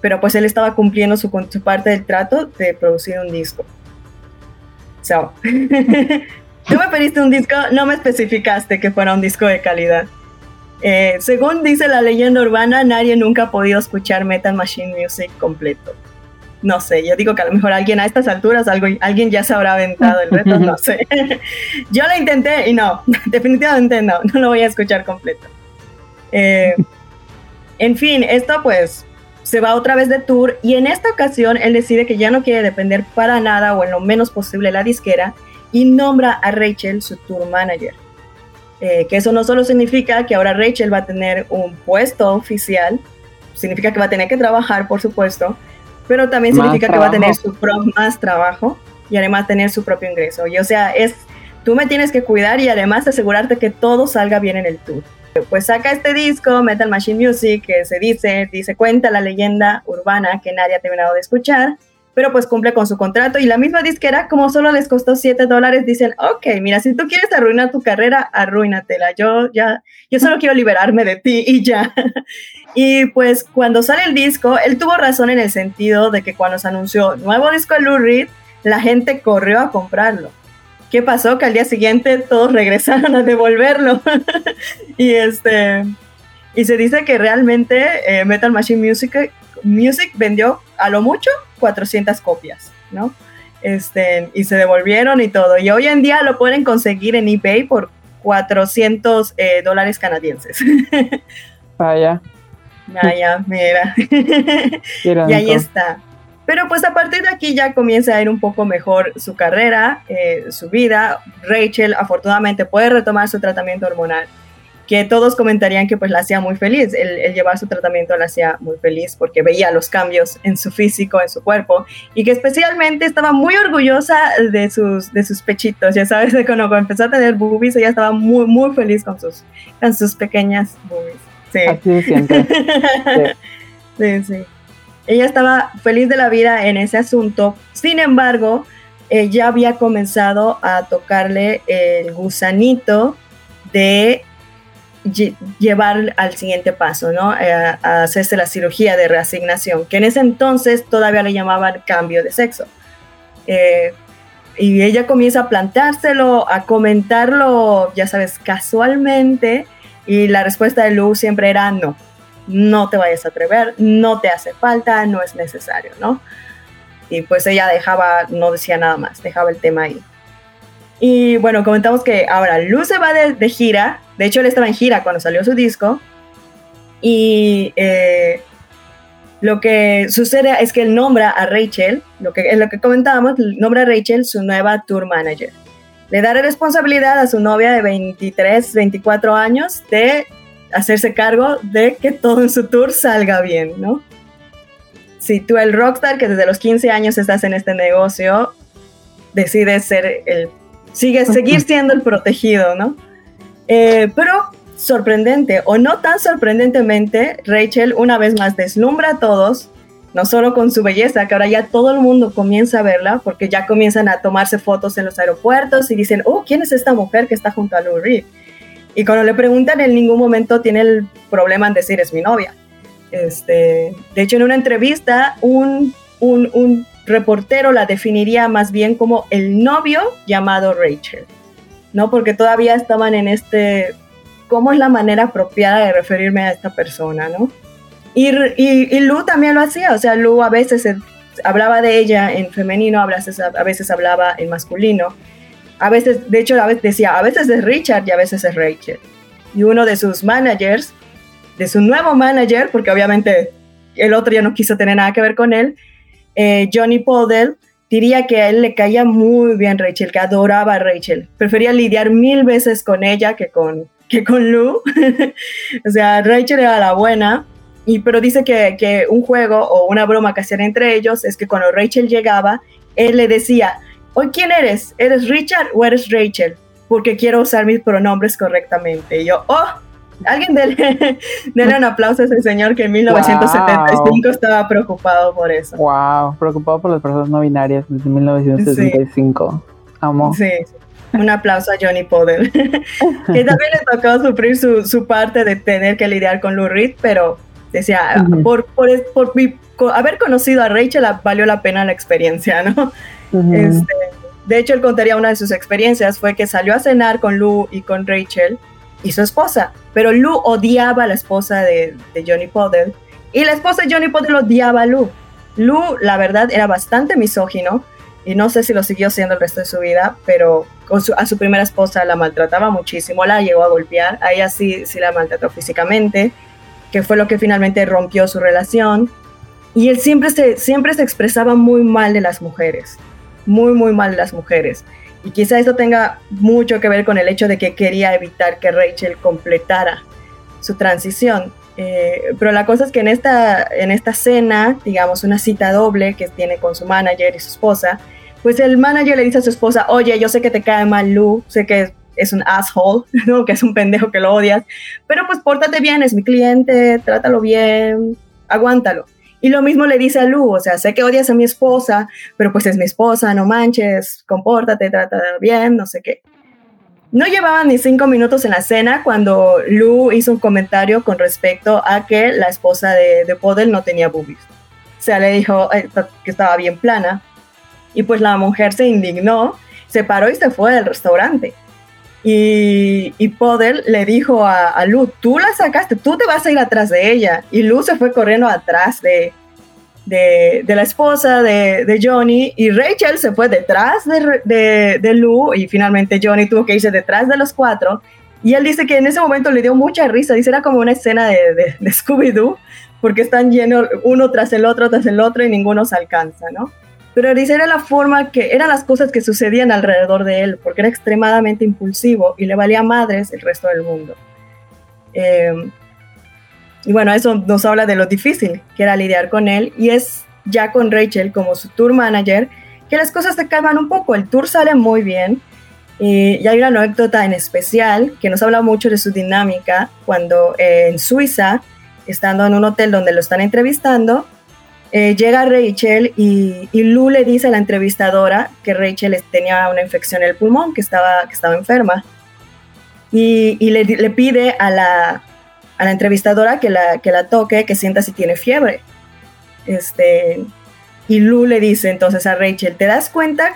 Pero pues él estaba cumpliendo su, su parte del trato de producir un disco. So, *laughs* tú me pediste un disco, no me especificaste que fuera un disco de calidad. Eh, según dice la leyenda urbana, nadie nunca ha podido escuchar Metal Machine Music completo. No sé, yo digo que a lo mejor alguien a estas alturas, algo, alguien ya se habrá aventado el reto, no sé. *laughs* yo lo intenté y no, *laughs* definitivamente no, no lo voy a escuchar completo. Eh, en fin, esto pues se va otra vez de tour y en esta ocasión él decide que ya no quiere depender para nada o en lo menos posible la disquera y nombra a Rachel su tour manager. Eh, que eso no solo significa que ahora Rachel va a tener un puesto oficial, significa que va a tener que trabajar, por supuesto, pero también significa que va a tener su más trabajo y además tener su propio ingreso. Y o sea, es tú me tienes que cuidar y además asegurarte que todo salga bien en el tour pues saca este disco, Metal Machine Music, que se dice, dice, cuenta la leyenda urbana que nadie ha terminado de escuchar, pero pues cumple con su contrato y la misma disquera, como solo les costó 7 dólares, dicen, ok, mira, si tú quieres arruinar tu carrera, arruínatela, yo ya, yo solo quiero liberarme de ti y ya. *laughs* y pues cuando sale el disco, él tuvo razón en el sentido de que cuando se anunció nuevo disco de Lou Reed, la gente corrió a comprarlo ¿Qué pasó? Que al día siguiente todos regresaron a devolverlo. *laughs* y este y se dice que realmente eh, Metal Machine Music, Music vendió a lo mucho 400 copias, ¿no? Este, y se devolvieron y todo. Y hoy en día lo pueden conseguir en eBay por 400 eh, dólares canadienses. *laughs* Vaya. Vaya, mira. *laughs* y ahí está. Pero pues a partir de aquí ya comienza a ir un poco mejor su carrera, eh, su vida. Rachel afortunadamente puede retomar su tratamiento hormonal, que todos comentarían que pues la hacía muy feliz. El, llevar su tratamiento la hacía muy feliz porque veía los cambios en su físico, en su cuerpo, y que especialmente estaba muy orgullosa de sus, de sus pechitos. Ya sabes, de cuando empezó a tener boobies, ella estaba muy, muy feliz con sus, con sus pequeñas boobies. Sí. Así siempre. *laughs* sí, sí. Ella estaba feliz de la vida en ese asunto, sin embargo, ella había comenzado a tocarle el gusanito de llevar al siguiente paso, ¿no? Eh, a, hacerse la cirugía de reasignación, que en ese entonces todavía le llamaban cambio de sexo. Eh, y ella comienza a plantárselo, a comentarlo, ya sabes, casualmente, y la respuesta de Lou siempre era no no te vayas a atrever, no te hace falta, no es necesario, ¿no? Y pues ella dejaba, no decía nada más, dejaba el tema ahí. Y bueno, comentamos que ahora Luz se va de, gira, de hecho él estaba en gira cuando salió su disco, y eh, lo que sucede es que él nombra a Rachel, lo que, es lo que comentábamos, nombra a Rachel su nueva tour manager. Le da responsabilidad a su novia de 23, 24 años de hacerse cargo de que todo en su tour salga bien, ¿no? Si tú el rockstar que desde los 15 años estás en este negocio, decides ser el, sigue, seguir *laughs* siendo el protegido, ¿no? Eh, pero sorprendente, o no tan sorprendentemente, Rachel una vez más deslumbra a todos, no solo con su belleza, que ahora ya todo el mundo comienza a verla, porque ya comienzan a tomarse fotos en los aeropuertos y dicen, oh, ¿quién es esta mujer que está junto a Lou Reed? Y cuando le preguntan, en ningún momento tiene el problema en decir es mi novia. Este, de hecho, en una entrevista, un, un, un reportero la definiría más bien como el novio llamado Rachel, ¿no? Porque todavía estaban en este cómo es la manera apropiada de referirme a esta persona, ¿no? Y, y, Lu también lo hacía, o sea, Lu a veces hablaba de ella en femenino, a veces, a veces hablaba en masculino. A veces, de hecho, a veces decía, a veces es Richard y a veces es Rachel. Y uno de sus managers, de su nuevo manager, porque obviamente el otro ya no quiso tener nada que ver con él, eh, Johnny Podell, diría que a él le caía muy bien Rachel, que adoraba a Rachel. Prefería lidiar mil veces con ella que con, que con Lou. *laughs* o sea, Rachel era la buena. Y, pero dice que, que, un juego o una broma que hacían entre ellos es que cuando Rachel llegaba, él le decía, ¿hoy quién eres? ¿Eres Richard o eres Rachel? Porque quiero usar mis pronombres correctamente. Y yo, oh, alguien dele, *laughs* un aplauso a ese señor que en 1975 estaba preocupado por eso. Wow, preocupado por las personas no binarias desde 1975. Amo. Sí, un aplauso a Johnny Potter, *laughs* que también le tocó sufrir su, su, parte de tener que lidiar con Lou Reed, pero decía, por, por, por, haber conocido a Rachel valió la pena la experiencia, ¿no? este, de hecho, él contaría una de sus experiencias, fue que salió a cenar con Lou y con Rachel y su esposa, pero Lou odiaba a la esposa de, Johnny Potter y la esposa de Johnny Potter odiaba a Lou. Lou, la verdad, era bastante misógino y no sé si lo siguió siendo el resto de su vida, pero a su primera esposa la maltrataba muchísimo, la llegó a golpear, a ella sí, sí la maltrató físicamente, que fue lo que finalmente rompió su relación. Y él siempre se, siempre se expresaba muy mal de las mujeres, muy, muy mal de las mujeres. Y quizá eso tenga mucho que ver con el hecho de que quería evitar que Rachel completara su transición. Eh, pero la cosa es que en esta, en esta cena, digamos, una cita doble que tiene con su manager y su esposa, pues el manager le dice a su esposa, oye, yo sé que te cae mal Lu, sé que es un asshole, *laughs* ¿no? que es un pendejo que lo odias, pero pues pórtate bien, es mi cliente, trátalo bien, aguántalo. Y lo mismo le dice a Lu, o sea, sé que odias a mi esposa, pero pues es mi esposa, no manches, compórtate, trata bien, no sé qué. No llevaban ni cinco minutos en la cena cuando Lu hizo un comentario con respecto a que la esposa de, de Podel no tenía boobies. O sea, le dijo eh, que estaba bien plana. Y pues la mujer se indignó, se paró y se fue del restaurante. Y, y Podel le dijo a, Lu, tú la sacaste, tú te vas a ir atrás de ella. Y Lu se fue corriendo atrás de, de, la esposa de, Johnny y Rachel se fue detrás de, de, Lu y finalmente Johnny tuvo que irse detrás de los cuatro. Y él dice que en ese momento le dio mucha risa, dice era como una escena de, de Scooby-Doo, porque están llenos uno tras el otro, tras el otro y ninguno se alcanza, ¿no? Pero dice era la forma que eran las cosas que sucedían alrededor de él, porque era extremadamente impulsivo y le valía madres el resto del mundo. Em, y bueno, eso nos habla de lo difícil que era lidiar con él y es ya con Rachel como su tour manager que las cosas se calman un poco. El tour sale muy bien y, hay una anécdota en especial que nos habla mucho de su dinámica cuando eh, en Suiza, estando en un hotel donde lo están entrevistando, eh, llega Rachel y, y, Lou le dice a la entrevistadora que Rachel tenía una infección en el pulmón, que estaba, que estaba enferma. Y, le, pide a la, a la entrevistadora que la, que la toque, que sienta si tiene fiebre. Este, y Lou le dice entonces a Rachel, ¿te das cuenta?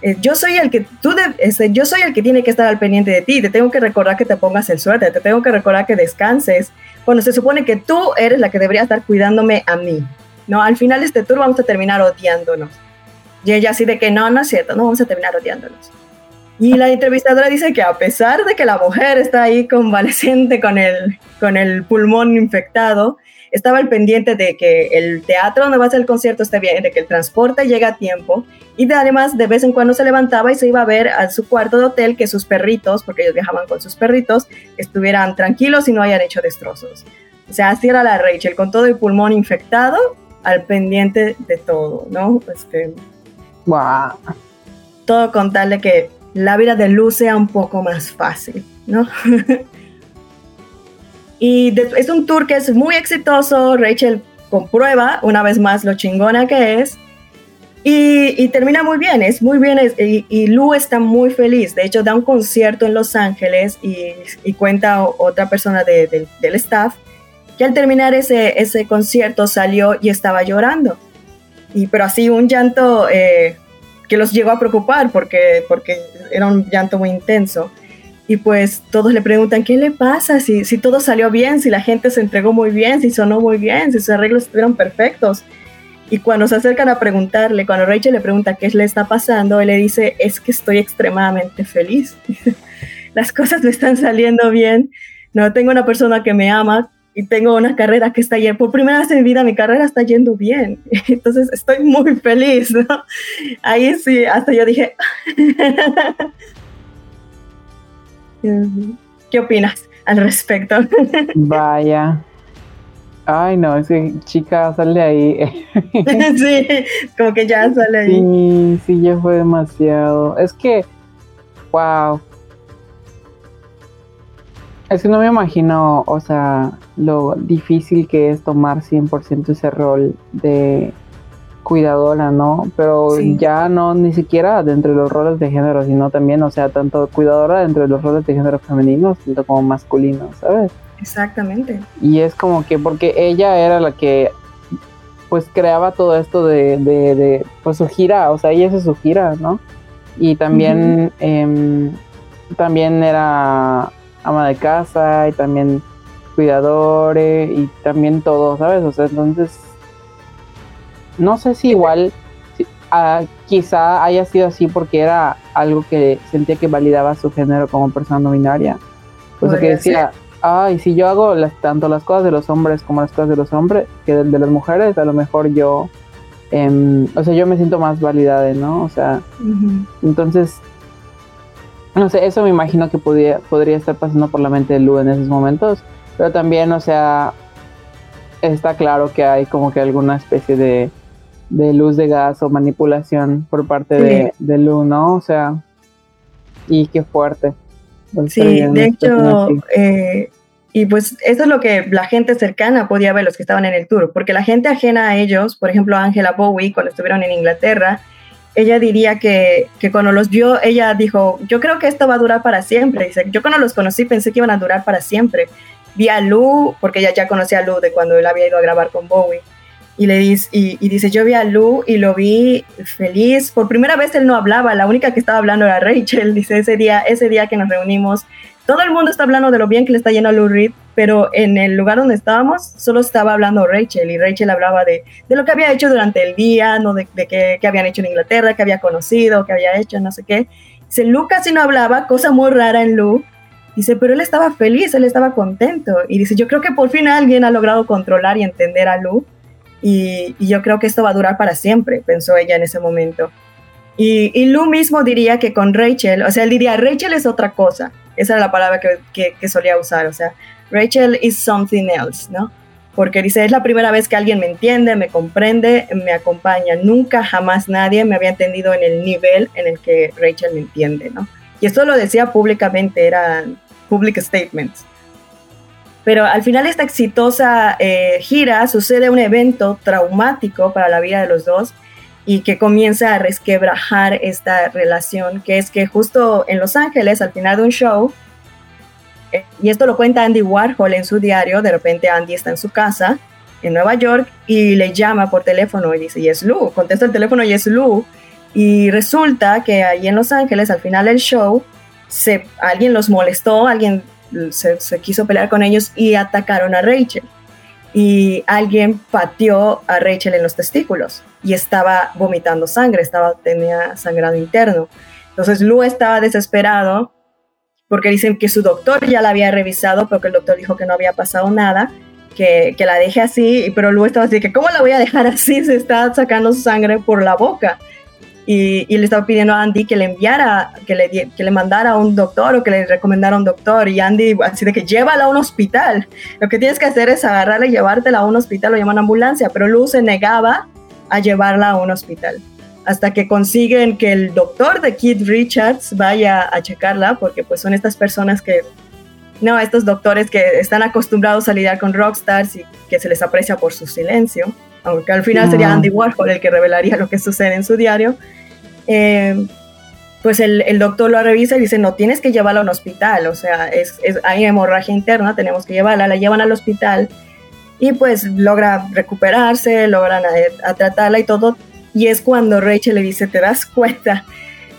Eh, yo soy el que tú este, yo soy el que tiene que estar al pendiente de ti, te tengo que recordar que te pongas el suerte, te tengo que recordar que descanses. Bueno, se supone que tú eres la que debería estar cuidándome a mí. ¿No? Al final este tour vamos a terminar odiándonos. Y ella así de que no, no es cierto, no vamos a terminar odiándonos. Y la entrevistadora dice que a pesar de que la mujer está ahí convaleciente con el, con el pulmón infectado, estaba al pendiente de que el teatro donde va a ser el concierto esté bien, de que el transporte llegue a tiempo y de, además de vez en cuando se levantaba y se iba a ver a su cuarto de hotel que sus perritos, porque ellos viajaban con sus perritos, estuvieran tranquilos y no hayan hecho destrozos. O sea, así era la Rachel, con todo el pulmón infectado, al pendiente de todo, ¿no? Este, wow. Todo con tal de que la vida de Luz sea un poco más fácil, ¿no? *laughs* y es un tour que es muy exitoso, Rachel comprueba una vez más lo chingona que es. Y, termina muy bien, es muy bien, y, y, Lu está muy feliz. De hecho, da un concierto en Los Ángeles y, cuenta otra persona del staff que al terminar ese, ese concierto salió y estaba llorando. Y, pero así un llanto eh, que los llegó a preocupar porque, porque era un llanto muy intenso. y pues todos le preguntan, ¿qué le pasa? Si, si todo salió bien, si la gente se entregó muy bien, si sonó muy bien, si sus arreglos estuvieron perfectos. Y cuando se acercan a preguntarle, cuando Rachel le pregunta qué le está pasando, él le dice, es que estoy extremadamente feliz. *laughs* Las cosas me están saliendo bien. No, tengo una persona que me ama y tengo una carrera que está yendo, por primera vez en mi vida mi carrera está yendo bien. *laughs* Entonces estoy muy feliz, ¿no? Ahí sí, hasta yo dije, *laughs* ¿Qué opinas al respecto? *laughs* Vaya. Ay, no, es que chica, sale ahí. sí, como que ya sale ahí. Sí, sí, ya fue demasiado. Es que, wow. Es que no me imagino, o sea, lo difícil que es tomar 100% ese rol de cuidadora, ¿no? Pero ya no ni siquiera dentro de los roles de género, sino también, o sea, tanto cuidadora dentro de los roles de género femeninos, tanto como masculinos, ¿sabes? Exactamente. Y es como que porque ella era la que pues creaba todo esto de, de, pues su gira, o sea, ella es su gira, ¿no? Y también, em, también era ama de casa y también cuidador y también todo, ¿sabes? O sea, entonces no sé si igual, ah, quizá haya sido así porque era algo que sentía que validaba su género como persona no binaria. O sea, que decía, ay, si yo hago las, tanto las cosas de los hombres como las cosas de los hombres, que de, las mujeres, a lo mejor yo, em, o sea, yo me siento más validada, ¿no? O sea, entonces, no sé, eso me imagino que podría, podría estar pasando por la mente de Lu en esos momentos, pero también, o sea, está claro que hay como que alguna especie de de luz de gas o manipulación por parte de, de Lu, ¿no? O sea, y qué fuerte. Sí, de hecho, eh, y pues eso es lo que la gente cercana podía ver, los que estaban en el tour, porque la gente ajena a ellos, por ejemplo, Angela Bowie, cuando estuvieron en Inglaterra, ella diría que, que, cuando los vio, ella dijo, yo creo que esto va a durar para siempre. Dice, yo cuando los conocí pensé que iban a durar para siempre. Vi a Lu, porque ella ya conocía a Lu de cuando él había ido a grabar con Bowie y le dice, y, dice, yo vi a Lou y lo vi feliz. Por primera vez él no hablaba, la única que estaba hablando era Rachel. Dice, ese día, ese día que nos reunimos, todo el mundo está hablando de lo bien que le está yendo a Lou Reed, pero en el lugar donde estábamos solo estaba hablando Rachel y Rachel hablaba de, de lo que había hecho durante el día, ¿no? de, de qué, habían hecho en Inglaterra, qué había conocido, qué había hecho, no sé qué. Dice, Lou casi no hablaba, cosa muy rara en Lou. Dice, pero él estaba feliz, él estaba contento. Y dice, yo creo que por fin alguien ha logrado controlar y entender a Lou y, yo creo que esto va a durar para siempre, pensó ella en ese momento. Y, y, Lou mismo diría que con Rachel, o sea, él diría, Rachel es otra cosa, esa era la palabra que, que, solía usar, o sea, Rachel is something else, ¿no? Porque dice, es la primera vez que alguien me entiende, me comprende, me acompaña. Nunca, jamás nadie me había entendido en el nivel en el que Rachel me entiende, ¿no? Y esto lo decía públicamente, eran public statements. Pero al final esta exitosa eh, gira sucede un evento traumático para la vida de los dos y que comienza a resquebrajar esta relación, que es que justo en Los Ángeles, al final de un show, eh, y esto lo cuenta Andy Warhol en su diario, de repente Andy está en su casa en Nueva York y le llama por teléfono y dice, y es Lou, contesta el teléfono y es Lou, y resulta que ahí en Los Ángeles, al final del show, se, alguien los molestó, alguien se, quiso pelear con ellos y atacaron a Rachel. Y alguien pateó a Rachel en los testículos y estaba vomitando sangre, estaba, tenía sangrado interno. Entonces Lou estaba desesperado porque dicen que su doctor ya la había revisado, pero que el doctor dijo que no había pasado nada, que, que la deje así, pero Lou estaba así, que ¿cómo la voy a dejar así? Se está sacando sangre por la boca y, le estaba pidiendo a Andy que le enviara, que le, que le mandara a un doctor o que le recomendara a un doctor. Y Andy, así de que llévala a un hospital. Lo que tienes que hacer es agarrarla y llevártela a un hospital o llamar a ambulancia. Pero Luz se negaba a llevarla a un hospital. Hasta que consiguen que el doctor de Keith Richards vaya a checarla, porque pues son estas personas que no, estos doctores que están acostumbrados a lidiar con rockstars y que se les aprecia por su silencio, aunque al final sería Andy Warhol el que revelaría lo que sucede en su diario. Eh, pues el, el, doctor lo revisa y dice, no, tienes que llevarla a un hospital, o sea, es, es, hay hemorragia interna, tenemos que llevarla, la llevan al hospital y pues logra recuperarse, logran a, tratarla y todo, y es cuando Rachel le dice, te das cuenta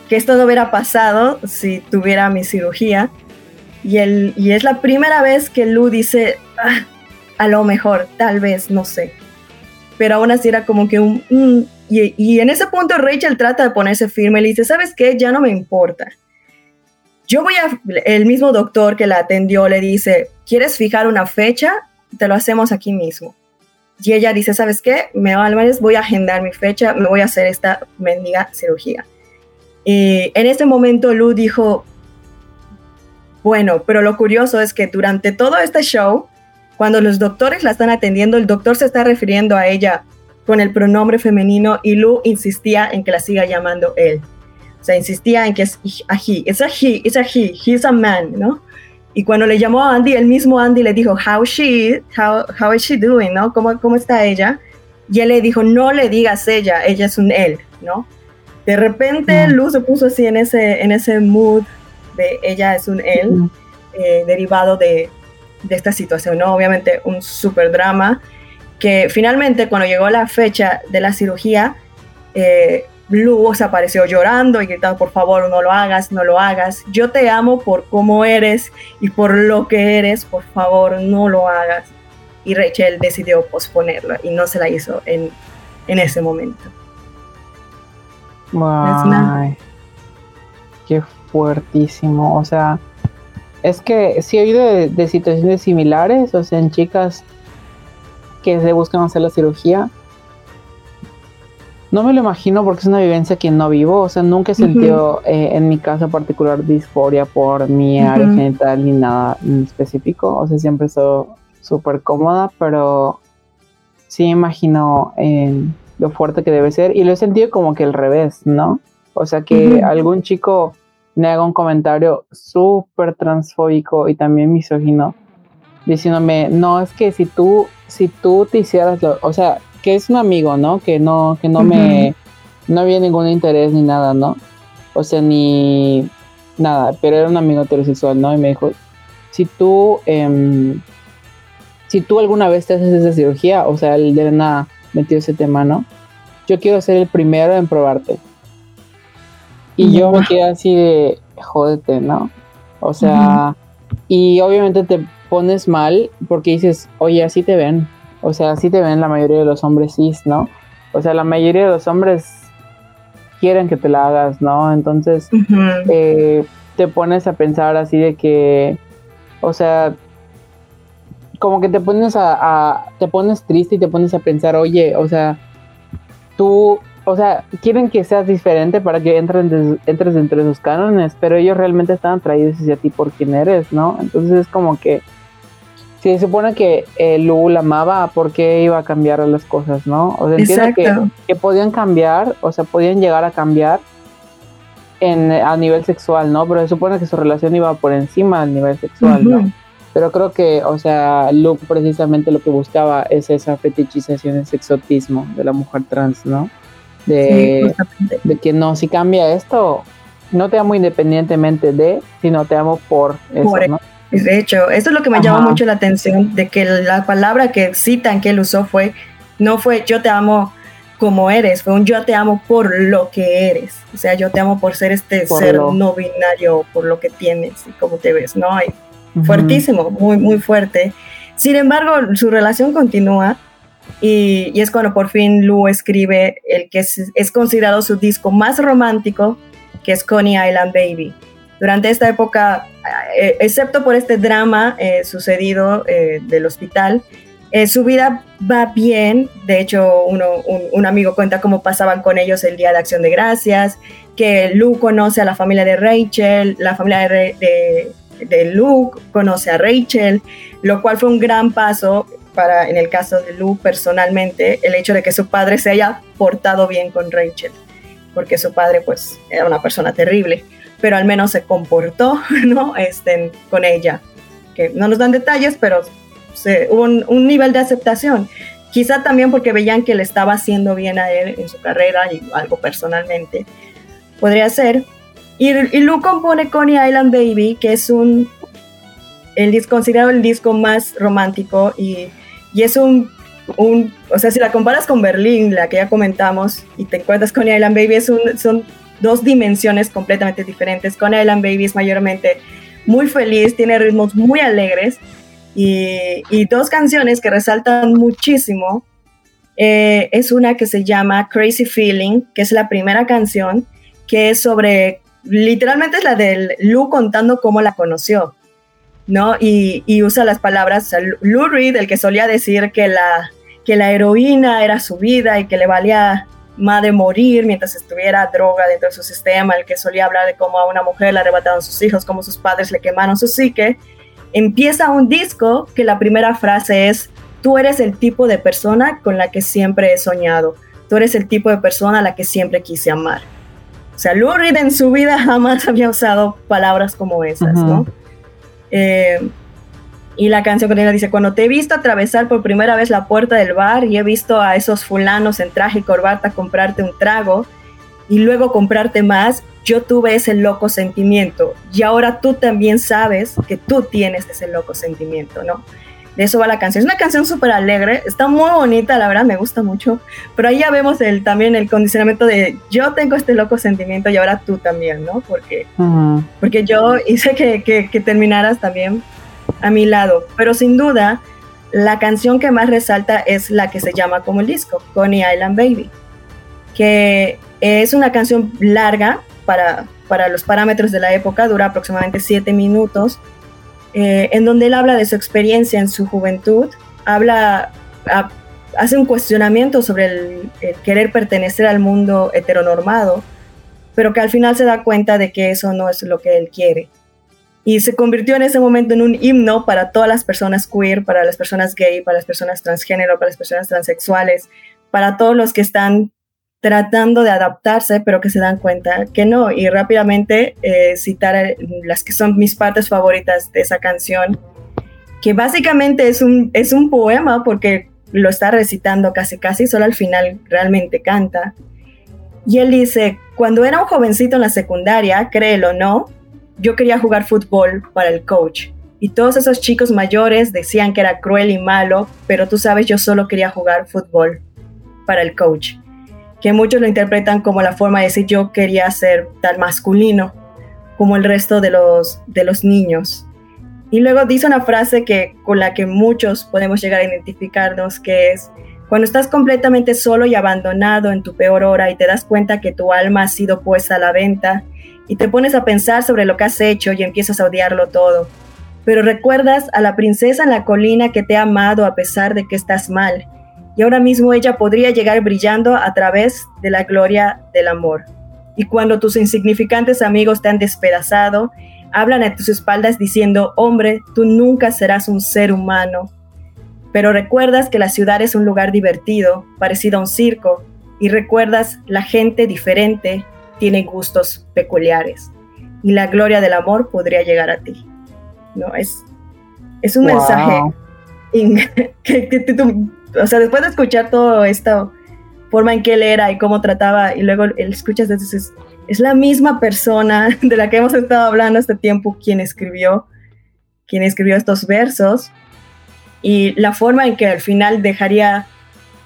que esto no hubiera pasado si tuviera mi cirugía, Y, el, y es la primera vez que Lu dice, ah, a lo mejor, tal vez, no sé. Pero aún así era como que un... y, y, en ese punto Rachel trata de ponerse firme le dice, ¿sabes qué? Ya no me importa. Yo voy a... El mismo doctor que la atendió le dice, ¿quieres fijar una fecha? Te lo hacemos aquí mismo. Y ella dice, ¿sabes qué? Me voy a agendar mi fecha, me voy a hacer esta mendiga cirugía. Y en ese momento Lu dijo, bueno, pero lo curioso es que durante todo este show, cuando los doctores la están atendiendo, el doctor se está refiriendo a ella con el pronombre femenino y Lu insistía en que la siga llamando él. O sea, insistía en que es a he, it's a he, it's a he, he's a man, ¿no? Y cuando le llamó a Andy, el mismo Andy le dijo, how she, how, how is she doing, ¿no? ¿Cómo, ¿Cómo está ella? Y él le dijo, no le digas ella, ella es un él, ¿no? De repente. Luz se puso así en ese, en ese mood de ella es un él, eh, derivado de, de, esta situación, ¿no? Obviamente un super drama que finalmente cuando llegó la fecha de la cirugía, eh, Luz apareció llorando y gritando, por favor, no lo hagas, no lo hagas. Yo te amo por cómo eres y por lo que eres, por favor, no lo hagas. Y Rachel decidió posponerlo y no se la hizo en, en ese momento. Ay, qué fuertísimo. O sea, es que sí he oído de, situaciones similares, o sea, en chicas que se buscan hacer la cirugía. No me lo imagino porque es una vivencia que no vivo, o sea, nunca he sentido eh, en mi caso particular disforia por mi área genital ni nada en específico, o sea, siempre estoy súper cómoda, pero sí imagino eh, lo fuerte que debe ser. Y lo he sentido como que al revés, ¿no? O sea, que algún chico me haga un comentario súper transfóbico y también misógino, diciéndome, no, es que si tú, si tú te hicieras, lo, o sea, que es un amigo, ¿no? Que no, que no me, no había ningún interés ni nada, ¿no? O sea, ni nada, pero era un amigo heterosexual, ¿no? Y me dijo, si tú, em, si tú alguna vez te haces esa cirugía, o sea, el de nada metió ese tema, ¿no? Yo quiero ser el primero en probarte. Y yo me quedé así de, jódete, ¿no? O sea, y obviamente te pones mal porque dices, oye, así te ven. O sea, así te ven la mayoría de los hombres cis, ¿no? O sea, la mayoría de los hombres quieren que te la hagas, ¿no? Entonces, eh, te pones a pensar así de que, o sea, como que te pones a, te pones triste y te pones a pensar, oye, o sea, tú, o sea, quieren que seas diferente para que entren entres entre sus cánones, pero ellos realmente están atraídos hacia ti por quien eres, ¿no? Entonces es como que si se supone que eh, Lu la amaba, ¿por qué iba a cambiar las cosas, no? O sea, entiendo que, que, podían cambiar, o sea, podían llegar a cambiar en, a nivel sexual, ¿no? Pero se supone que su relación iba por encima del nivel sexual, ¿no? Pero creo que, o sea, Luke precisamente lo que buscaba es esa fetichización, ese exotismo de la mujer trans, ¿no? De, de que no, si cambia esto, no te amo independientemente de, sino te amo por eso, ¿no? De hecho, eso es lo que me llama mucho la atención, de que la palabra que citan que él usó fue, no fue yo te amo como eres, fue un yo te amo por lo que eres. O sea, yo te amo por ser este ser no binario, por lo que tienes y cómo te ves, ¿no? hay fuertísimo, muy, muy fuerte. Sin embargo, su relación continúa y, es cuando por fin Lu escribe el que es, considerado su disco más romántico, que es Coney Island Baby. Durante esta época, eh, excepto por este drama eh, sucedido eh, del hospital, su vida va bien. De hecho, uno, un, amigo cuenta cómo pasaban con ellos el Día de Acción de Gracias, que Lu conoce a la familia de Rachel, la familia de, de Luke, conoce a Rachel, lo cual fue un gran paso para, en el caso de Luke personalmente, el hecho de que su padre se haya portado bien con Rachel, porque su padre pues era una persona terrible, pero al menos se comportó, *laughs* ¿no? Este, con ella, que no nos dan detalles, pero se, hubo un, un nivel de aceptación. Quizá también porque veían que le estaba haciendo bien a él en su carrera y algo personalmente. Podría ser, y, y Lu compone Coney Island Baby, que es un, el, considerado el disco más romántico y, y es un, un, o sea, si la comparas con Berlín, la que ya comentamos, y te encuentras con Island Baby, es un, son dos dimensiones completamente diferentes. Coney Island Baby es mayormente muy feliz, tiene ritmos muy alegres y, dos canciones que resaltan muchísimo. Eh, es una que se llama Crazy Feeling, que es la primera canción, que es sobre, literalmente es la de Lou contando cómo la conoció, ¿no? Y, usa las palabras, Reed, el que solía decir que la, que la heroína era su vida y que le valía de morir mientras estuviera droga dentro de su sistema, el que solía hablar de cómo a una mujer le arrebataron sus hijos, cómo sus padres le quemaron su psique, empieza un disco que la primera frase es, tú eres el tipo de persona con la que siempre he soñado, tú eres el tipo de persona a la que siempre quise amar. O sea, Lou Reed en su vida *laughs* jamás había usado palabras como esas, ¿no? Eh, y la canción que dice, cuando te he visto atravesar por primera vez la puerta del bar y he visto a esos fulanos en traje y corbata comprarte un trago y luego comprarte más, yo tuve ese loco sentimiento y ahora tú también sabes que tú tienes ese loco sentimiento, ¿no? De eso va la canción. Es una canción súper alegre, está muy bonita, la verdad me gusta mucho, pero ahí ya vemos el, también el condicionamiento de yo tengo este loco sentimiento y ahora tú también, ¿no? Porque, porque yo hice que, que, que terminaras también a mi lado, pero sin duda la canción que más resalta es la que se llama como el disco, Coney Island Baby, que es una canción larga para, para los parámetros de la época, dura aproximadamente siete minutos, eh, en donde él habla de su experiencia en su juventud, habla, hace un cuestionamiento sobre el, el querer pertenecer al mundo heteronormado, pero que al final se da cuenta de que eso no es lo que él quiere. Y se convirtió en ese momento en un himno para todas las personas queer, para las personas gay, para las personas transgénero, para las personas transexuales, para todos los que están tratando de adaptarse, pero que se dan cuenta que no. Y rápidamente eh, citar las que son mis partes favoritas de esa canción, que básicamente es un, es un poema porque lo está recitando casi casi, solo al final realmente canta. Y él dice, cuando era un jovencito en la secundaria, créelo o no, yo quería jugar fútbol para el coach. Y todos esos chicos mayores decían que era cruel y malo, pero tú sabes, yo solo quería jugar fútbol para el coach. Que muchos lo interpretan como la forma de decir yo quería ser tan masculino como el resto de los, de los niños. Y luego dice una frase que, con la que muchos podemos llegar a identificarnos, que es, cuando estás completamente solo y abandonado en tu peor hora y te das cuenta que tu alma ha sido puesta a la venta y te pones a pensar sobre lo que has hecho y empiezas a odiarlo todo. Pero recuerdas a la princesa en la colina que te ha amado a pesar de que estás mal, y ahora mismo ella podría llegar brillando a través de la gloria del amor. Y cuando tus insignificantes amigos te han despedazado, hablan a tus espaldas diciendo, hombre, tú nunca serás un ser humano. Pero recuerdas que la ciudad es un lugar divertido, parecido a un circo, y recuerdas la gente diferente, tiene gustos peculiares y la gloria del amor podría llegar a ti. ¿no? Es, es un mensaje *laughs* que, o sea, después de escuchar toda esta forma en que él era y cómo trataba, y luego él escuchas, es, es la misma persona *laughs* de la que hemos estado hablando este tiempo quien escribió, quien escribió estos versos, y la forma en que al final dejaría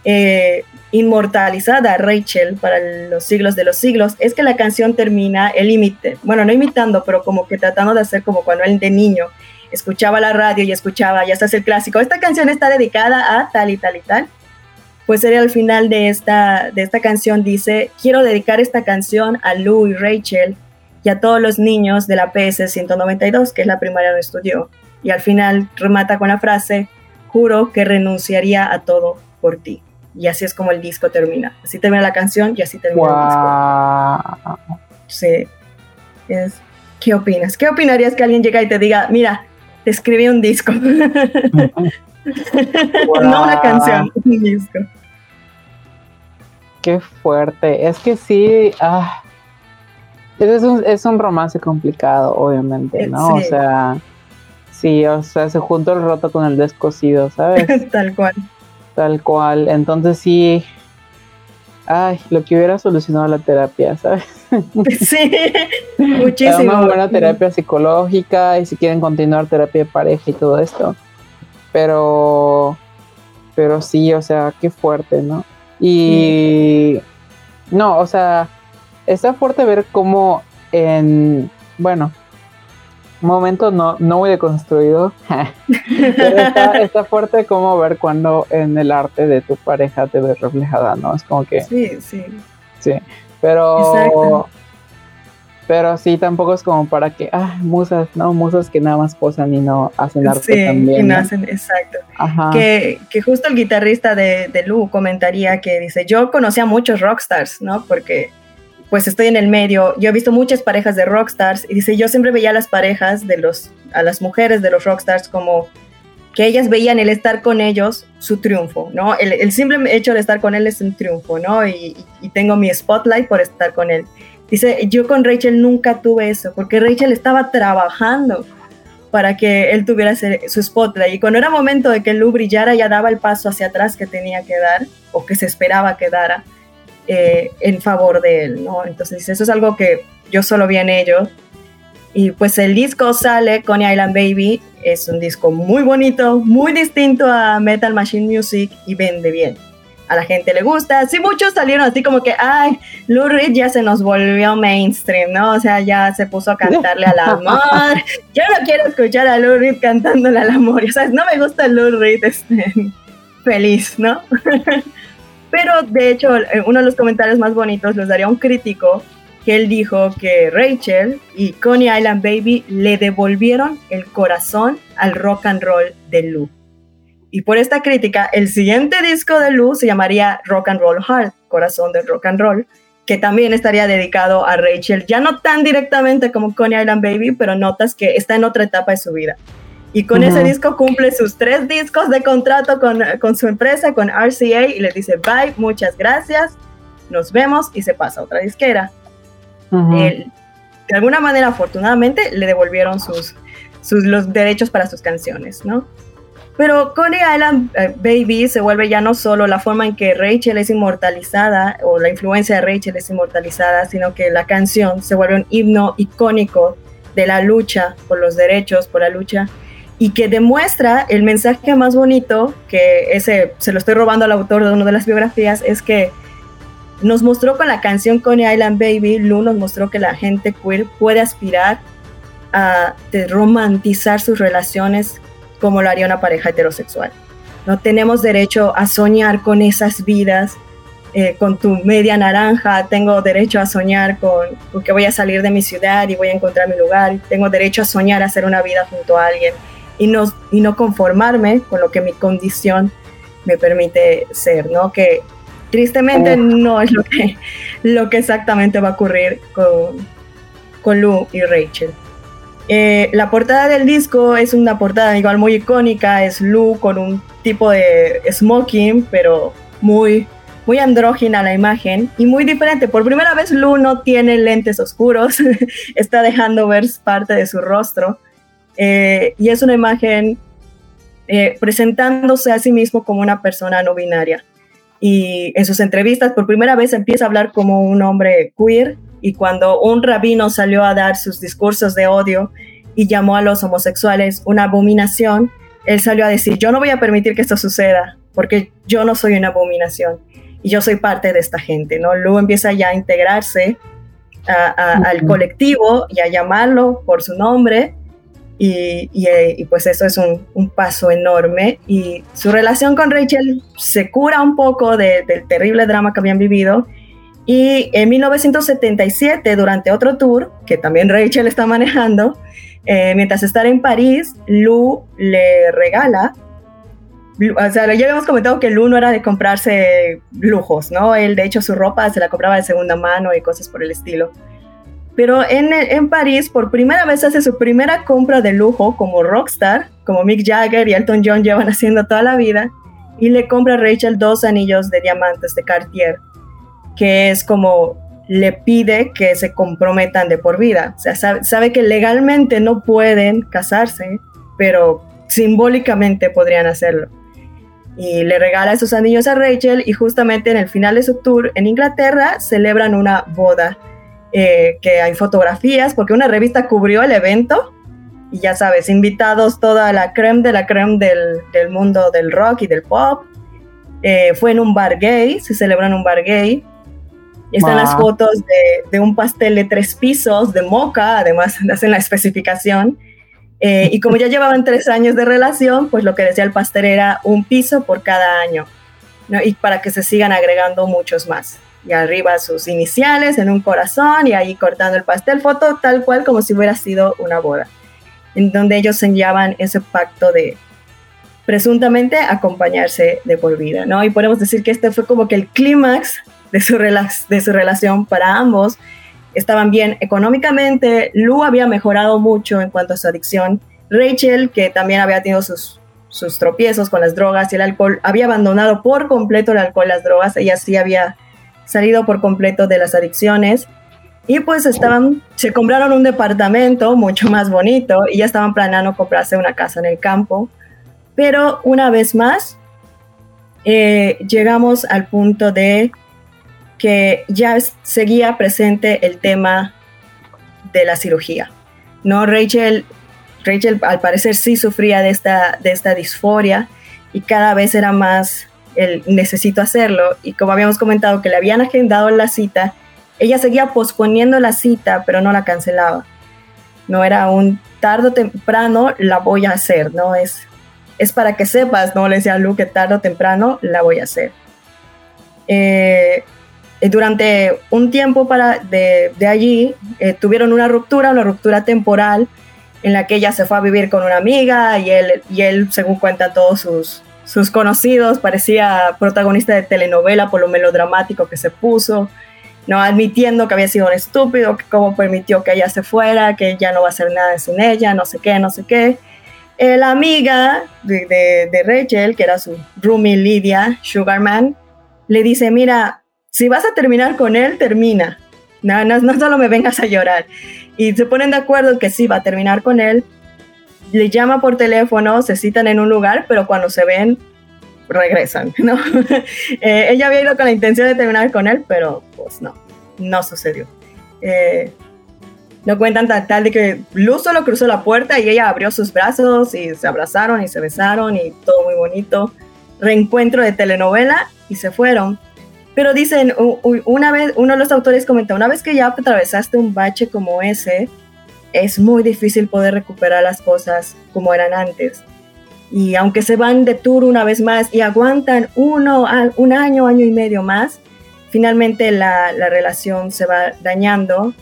eh, inmortalizada Rachel para los siglos de los siglos, es que la canción termina el imite, bueno, no imitando, pero como que tratando de hacer como cuando él de niño escuchaba la radio y escuchaba, ya estás el clásico, esta canción está dedicada a tal y tal y tal. Pues sería al final de esta, de esta canción dice, quiero dedicar esta canción a Lou y Rachel y a todos los niños de la PS 192, que es la primaria donde estudió. Y al final remata con la frase, juro que renunciaría a todo por ti. Y así es como el disco termina. Así termina la canción y así termina el disco. Sí. Es, ¿Qué opinas? ¿Qué opinarías que alguien llega y te diga, mira, te escribí un disco? *laughs* no una canción, un disco. Qué fuerte. Es que sí, ah, es, un, es un romance complicado, obviamente, ¿no? O sea, sí, o sea, se junta el roto con el descosido, ¿sabes? *laughs* Tal cual. Tal cual. Entonces sí. Ay, lo que hubiera solucionado la terapia, ¿sabes? *laughs* Sí, muchísimo. Una buena terapia psicológica y si quieren continuar terapia de pareja y todo esto. Pero, pero sí, o sea, qué fuerte, ¿no? Y no, o sea, está fuerte ver cómo en, bueno, momento no, no muy deconstruido. *laughs* Pero está, fuerte como ver cuando en el arte de tu pareja te ves reflejada, ¿no? Es como que. Sí, sí. Sí. Pero. Pero sí, tampoco es como para que, ah, musas, ¿no? Musas que nada más posan y no hacen arte sí, también. no hacen, exacto. Que, que, justo el guitarrista de, de Lu comentaría que dice, yo conocía a muchos rockstars, ¿no? Porque pues estoy en el medio, yo he visto muchas parejas de rockstars y dice, yo siempre veía a las parejas de los, a las mujeres de los rockstars como que ellas veían el estar con ellos su triunfo, ¿no? El, simple hecho de estar con él es un triunfo, ¿no? Y, y, tengo mi spotlight por estar con él. Dice, yo con Rachel nunca tuve eso, porque Rachel estaba trabajando para que él tuviera su spotlight. Y cuando era momento de que Lu brillara, ya daba el paso hacia atrás que tenía que dar, o que se esperaba que dara. Eh, en favor de él, ¿no? Entonces eso es algo que yo solo vi en ellos. Y pues el disco sale, Coney Island Baby, es un disco muy bonito, muy distinto a Metal Machine Music y vende bien. A la gente le gusta. Sí, muchos salieron así como que, ay, Lou Reed ya se nos volvió mainstream, ¿no? O sea, ya se puso a cantarle al amor. *laughs* Yo no quiero escuchar a Lou Reed cantándole al amor. O sea, no me gusta Lou Reed este, *laughs* feliz, ¿no? *laughs* Pero de hecho, eh, uno de los comentarios más bonitos los daría un crítico que él dijo que Rachel y Coney Island Baby le devolvieron el corazón al rock and roll de Lou. Y por esta crítica, el siguiente disco de Lou se llamaría Rock and Roll Heart, Corazón del Rock and Roll, que también estaría dedicado a Rachel, ya no tan directamente como Coney Island Baby, pero notas que está en otra etapa de su vida. Y con ese disco cumple sus tres discos de contrato con, con, su empresa, con RCA, y le dice, bye, muchas gracias, nos vemos, y se pasa a otra disquera. De alguna manera, afortunadamente, le devolvieron sus, sus, los derechos para sus canciones, ¿no? Pero Coney Island eh, Baby se vuelve ya no solo la forma en que Rachel es inmortalizada, o la influencia de Rachel es inmortalizada, sino que la canción se vuelve un himno icónico de la lucha por los derechos, por la lucha y que demuestra el mensaje más bonito, que ese se lo estoy robando al autor de una de las biografías, es que nos mostró con la canción Coney Island Baby, Lu nos mostró que la gente queer puede aspirar a romantizar sus relaciones como lo haría una pareja heterosexual. No tenemos derecho a soñar con esas vidas, eh, con tu media naranja, tengo derecho a soñar con, con, que voy a salir de mi ciudad y voy a encontrar mi lugar, tengo derecho a soñar a hacer una vida junto a alguien y no, y no conformarme con lo que mi condición me permite ser, ¿no? Que tristemente no es lo que, lo que exactamente va a ocurrir con, con Lou y Rachel. Eh, la portada del disco es una portada igual muy icónica, es Lou con un tipo de smoking, pero muy, muy andrógina la imagen y muy diferente. Por primera vez Lou no tiene lentes oscuros, *laughs* está dejando ver parte de su rostro. Eh, y es una imagen eh, presentándose a sí mismo como una persona no binaria. Y en sus entrevistas por primera vez empieza a hablar como un hombre queer y cuando un rabino salió a dar sus discursos de odio y llamó a los homosexuales una abominación, él salió a decir, yo no voy a permitir que esto suceda porque yo no soy una abominación y yo soy parte de esta gente, ¿no? Luego empieza ya a integrarse al colectivo y a llamarlo por su nombre y, eh, y, pues eso es un, un, paso enorme. Y su relación con Rachel se cura un poco de, del terrible drama que habían vivido. Y en 1977, durante otro tour, que también Rachel está manejando, eh, mientras está en París, Lou le regala, o sea, ya habíamos comentado que Lou no era de comprarse lujos, ¿no? Él, de hecho, su ropa se la compraba de segunda mano y cosas por el estilo. Pero en, en, París, por primera vez hace su primera compra de lujo como rockstar, como Mick Jagger y Elton John llevan haciendo toda la vida, y le compra a Rachel dos anillos de diamantes de Cartier, que es como le pide que se comprometan de por vida. O sea, sabe, sabe que legalmente no pueden casarse, pero simbólicamente podrían hacerlo. Y le regala esos anillos a Rachel y justamente en el final de su tour en Inglaterra celebran una boda eh, que hay fotografías, porque una revista cubrió el evento y ya sabes, invitados toda la creme de la creme del, del mundo del rock y del pop. Eh, fue en un bar gay, se celebró en un bar gay. Están las fotos de, de, un pastel de tres pisos de moca, además *laughs* hacen la especificación. Eh, y como ya llevaban *laughs* tres años de relación, pues lo que decía el pastel era un piso por cada año, ¿no? Y para que se sigan agregando muchos más. Y arriba sus iniciales en un corazón y ahí cortando el pastel, foto tal cual como si hubiera sido una boda, en donde ellos sellaban ese pacto de presuntamente acompañarse de por vida, ¿no? Y podemos decir que este fue como que el clímax de su, de su relación para ambos, estaban bien económicamente, Lou había mejorado mucho en cuanto a su adicción, Rachel, que también había tenido sus, sus tropiezos con las drogas y el alcohol, había abandonado por completo el alcohol las drogas, ella sí había salido por completo de las adicciones y pues estaban, se compraron un departamento mucho más bonito y ya estaban planeando comprarse una casa en el campo, pero una vez más eh, llegamos al punto de que ya seguía presente el tema de la cirugía. No, Rachel, Rachel al parecer sí sufría de esta, de esta disforia y cada vez era más el necesito hacerlo. Y como habíamos comentado que le habían agendado la cita, ella seguía posponiendo la cita, pero no la cancelaba. No era un tarde o temprano la voy a hacer, ¿no? Es, es para que sepas, ¿no? Le decía a Lu que tarde o temprano la voy a hacer. Eh, durante un tiempo para de, allí eh, tuvieron una ruptura, una ruptura temporal en la que ella se fue a vivir con una amiga y él, y él según cuentan todos sus, sus conocidos, parecía protagonista de telenovela por lo melodramático que se puso, no admitiendo que había sido un estúpido, que cómo permitió que ella se fuera, que ya no va a hacer nada sin ella, no sé qué, no sé qué. Eh, la amiga de, de, Rachel, que era su roomie Lydia Sugarman, le dice, mira, si vas a terminar con él, termina. No, no, no solo me vengas a llorar. Y se ponen de acuerdo que sí va a terminar con él. Le llama por teléfono, se citan en un lugar, pero cuando se ven, regresan, *laughs* ¿no? *laughs* Eh, ella había ido con la intención de terminar con él, pero pues no, no sucedió. Eh, no cuentan tal, tal de que Luz solo cruzó la puerta y ella abrió sus brazos y se abrazaron y se besaron y todo muy bonito. Reencuentro de telenovela y se fueron. Pero dicen, una vez, uno de los autores comenta, una vez que ya atravesaste un bache como ese, es muy difícil poder recuperar las cosas como eran antes. Y aunque se van de tour una vez más y aguantan uno, un año, año y medio más, finalmente la, la relación se va dañando.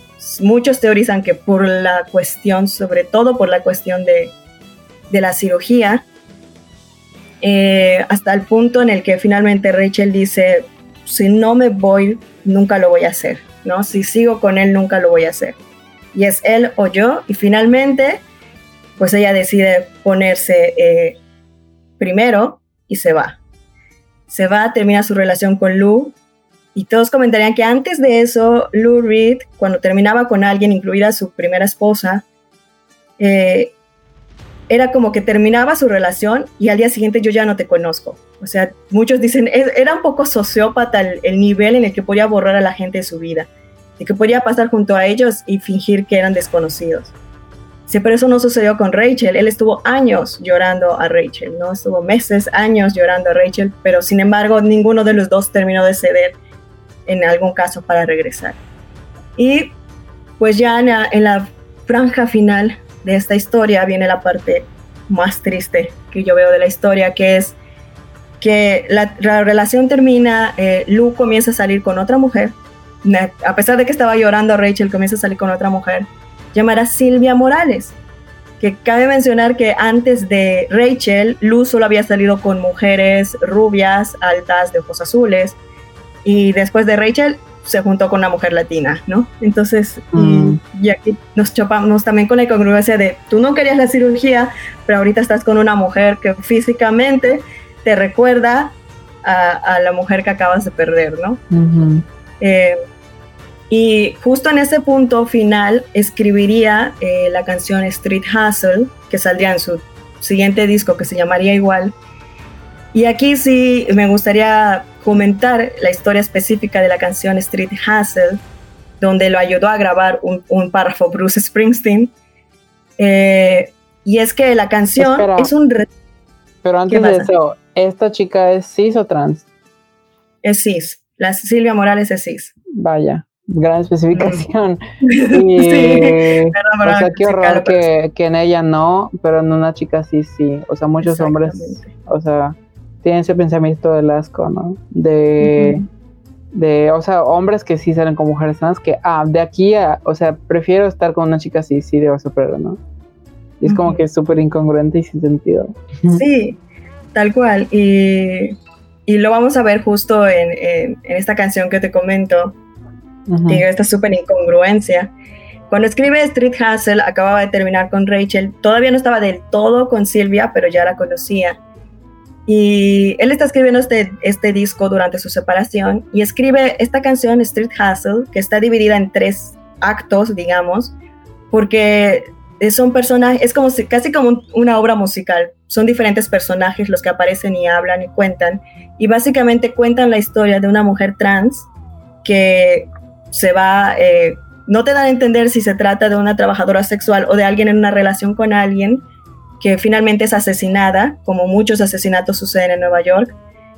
Muchos teorizan que por la cuestión, sobre todo por la cuestión de, de la cirugía, eh, hasta el punto en el que finalmente Rachel dice, si no me voy, nunca lo voy a hacer, ¿no? Si sigo con él, nunca lo voy a hacer. Y es él o yo, y finalmente, pues ella decide ponerse eh, primero y se va. Se va, termina su relación con Lou, y todos comentarían que antes de eso, Lou Reed, cuando terminaba con alguien, incluida su primera esposa, eh, era como que terminaba su relación y al día siguiente yo ya no te conozco. O sea, muchos dicen, era un poco sociópata el, nivel en el que podía borrar a la gente de su vida, de que podía pasar junto a ellos y fingir que eran desconocidos. Sí, pero eso no sucedió con Rachel. Él estuvo años llorando a Rachel, ¿no? Estuvo meses, años llorando a Rachel, pero sin embargo ninguno de los dos terminó de ceder en algún caso para regresar. Y pues ya en la, franja final de esta historia viene la parte más triste que yo veo de la historia, que es que la, relación termina, eh, Lu comienza a salir con otra mujer, a pesar de que estaba llorando, Rachel comienza a salir con otra mujer, llamada Silvia Morales, que cabe mencionar que antes de Rachel, Lu solo había salido con mujeres rubias, altas, de ojos azules, y después de Rachel se juntó con una mujer latina, ¿no? Entonces, y, mm. aquí nos chopamos también con la incongruencia de, tú no querías la cirugía, pero ahorita estás con una mujer que físicamente te recuerda a, la mujer que acabas de perder, ¿no? Eh, y justo en ese punto final escribiría eh, la canción Street Hustle, que saldría en su siguiente disco que se llamaría igual. Y aquí sí me gustaría comentar la historia específica de la canción Street Hustle, donde lo ayudó a grabar un, párrafo Bruce Springsteen. Eh, y es que la canción es un... Pero antes de eso, ¿esta chica es cis o trans? Es cis. La Silvia Morales es cis. Vaya. Gran especificación. *laughs* Y, *laughs* o sea, qué horror que, que, en ella no, pero en una chica sí, sí. O sea, muchos hombres, o sea, tienen ese pensamiento del asco, ¿no? De, de, o sea, hombres que sí salen con mujeres sanas, que, ah, de aquí a, o sea, prefiero estar con una chica así, sí, de pero ¿no? Y es como que es súper incongruente y sin sentido. *laughs* Sí, tal cual. Y, y lo vamos a ver justo en, en, esta canción que te comento. Digo, esta súper incongruencia. Cuando escribe Street Hustle, acababa de terminar con Rachel. Todavía no estaba del todo con Silvia, pero ya la conocía. Y él está escribiendo este, este disco durante su separación y escribe esta canción Street Hustle, que está dividida en tres actos, digamos, porque son personajes, es como si, casi como una obra musical. Son diferentes personajes los que aparecen y hablan y cuentan. Y básicamente cuentan la historia de una mujer trans que se va, eh, no te dan a entender si se trata de una trabajadora sexual o de alguien en una relación con alguien, que finalmente es asesinada, como muchos asesinatos suceden en Nueva York.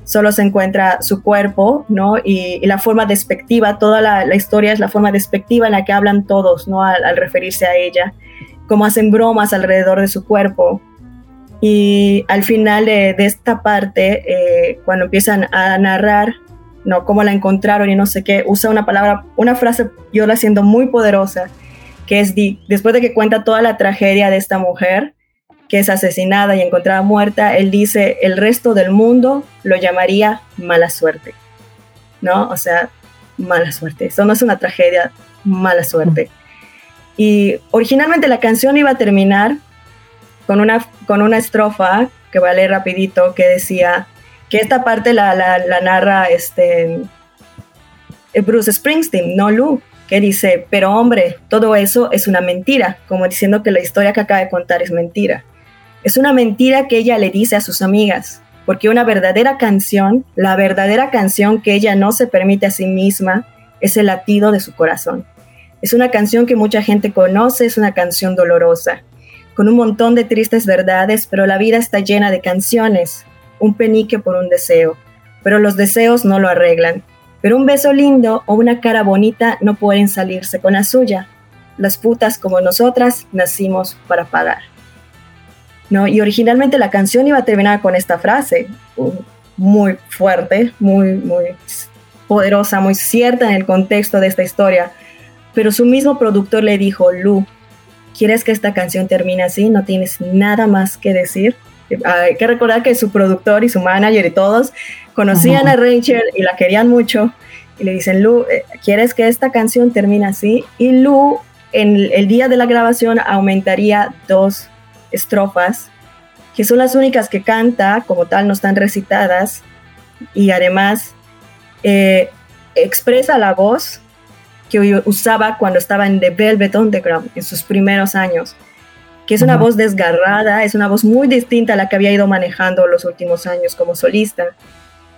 Solo se encuentra su cuerpo, ¿no? Y, la forma despectiva, toda la, historia es la forma despectiva en la que hablan todos, ¿no? Al, referirse a ella, como hacen bromas alrededor de su cuerpo. Y al final de, esta parte, eh, cuando empiezan a narrar, ¿no? Cómo la encontraron y no sé qué, usa una palabra, una frase, yo la siento muy poderosa, que es, después de que cuenta toda la tragedia de esta mujer, que es asesinada y encontrada muerta, él dice, el resto del mundo lo llamaría mala suerte, ¿no? O sea, mala suerte. Eso no es una tragedia, mala suerte. Y originalmente la canción iba a terminar con una, con una estrofa que va a leer rapidito, que decía, que esta parte la, la, narra este, Bruce Springsteen, no Lou, que dice, pero hombre, todo eso es una mentira, como diciendo que la historia que acaba de contar es mentira. Es una mentira que ella le dice a sus amigas, porque una verdadera canción, la verdadera canción que ella no se permite a sí misma, es el latido de su corazón. Es una canción que mucha gente conoce, es una canción dolorosa, con un montón de tristes verdades, pero la vida está llena de canciones, un penique por un deseo, pero los deseos no lo arreglan. Pero un beso lindo o una cara bonita no pueden salirse con la suya. Las putas como nosotras nacimos para pagar. Y originalmente la canción iba a terminar con esta frase, muy fuerte, muy, muy poderosa, muy cierta en el contexto de esta historia, pero su mismo productor le dijo, Lu, ¿quieres que esta canción termine así? ¿No tienes nada más que decir? Hay que recordar que su productor y su manager y todos conocían a Rachel y la querían mucho. Y le dicen, Lu, eh, ¿quieres que esta canción termine así? Y Lu, en el día de la grabación, aumentaría dos estrofas, que son las únicas que canta, como tal no están recitadas, y además eh, expresa la voz que usaba cuando estaba en The Velvet Underground, en sus primeros años, que es una voz desgarrada, es una voz muy distinta a la que había ido manejando los últimos años como solista.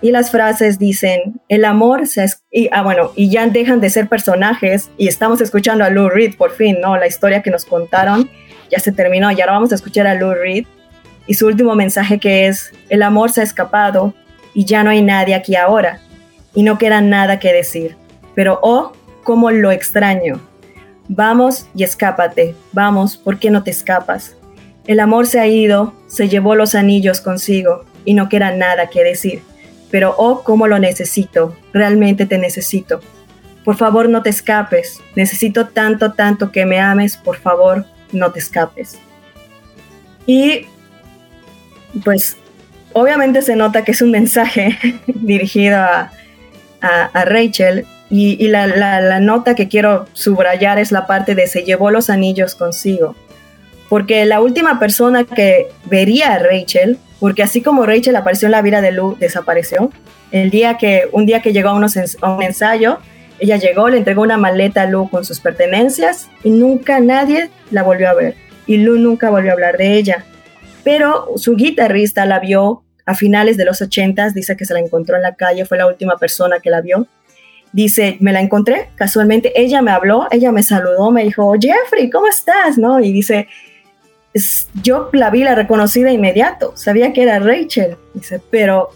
Y las frases dicen, el amor se... Y, ah, bueno, y ya dejan de ser personajes y estamos escuchando a Lou Reed por fin, ¿no? La historia que nos contaron ya se terminó y ahora vamos a escuchar a Lou Reed y su último mensaje que es, el amor se ha escapado y ya no hay nadie aquí ahora y no queda nada que decir. Pero oh, cómo lo extraño. Vamos y escápate, vamos, ¿por qué no te escapas? El amor se ha ido, se llevó los anillos consigo y no queda nada que decir. Pero oh, cómo lo necesito, realmente te necesito. Por favor, no te escapes. Necesito tanto, tanto que me ames, por favor, no te escapes. Y pues obviamente se nota que es un mensaje *laughs* dirigido a, Rachel y, la, nota que quiero subrayar es la parte de se llevó los anillos consigo. Porque la última persona que vería a Rachel, porque así como Rachel apareció en la vida de Lou, desapareció. El día que, un día que llegó a, un ensayo, ella llegó, le entregó una maleta a Lou con sus pertenencias y nunca nadie la volvió a ver. Y Lou nunca volvió a hablar de ella. Pero su guitarrista la vio a finales de los ochentas, dice que se la encontró en la calle, fue la última persona que la vio. Dice, me la encontré casualmente, ella me habló, ella me saludó, me dijo, Jeffrey, ¿cómo estás? ¿No? Y dice, yo la vi, la reconocí de inmediato, sabía que era Rachel, dice, pero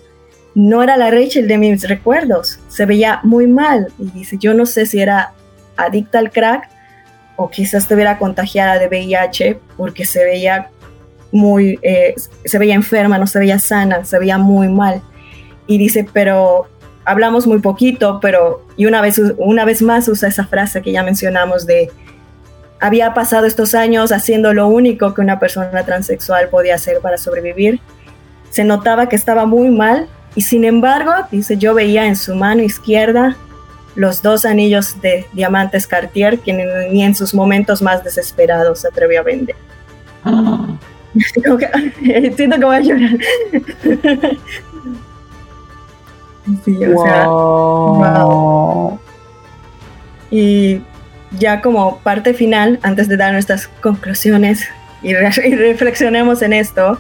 no era la Rachel de mis recuerdos, se veía muy mal y dice, yo no sé si era adicta al crack o quizás estuviera contagiada de VIH porque se veía muy, eh, se veía enferma, no se veía sana, se veía muy mal. Y dice, pero hablamos muy poquito, pero, y una vez, una vez más usa esa frase que ya mencionamos de, había pasado estos años haciendo lo único que una persona transexual podía hacer para sobrevivir. Se notaba que estaba muy mal y sin embargo, dice, yo veía en su mano izquierda los dos anillos de diamantes Cartier que ni en sus momentos más desesperados se atrevió a vender. *gasps* *laughs* *laughs* siento que voy a llorar. *laughs* sí, o sea, wow. Y ya como parte final, antes de dar nuestras conclusiones y, *laughs* reflexionemos en esto,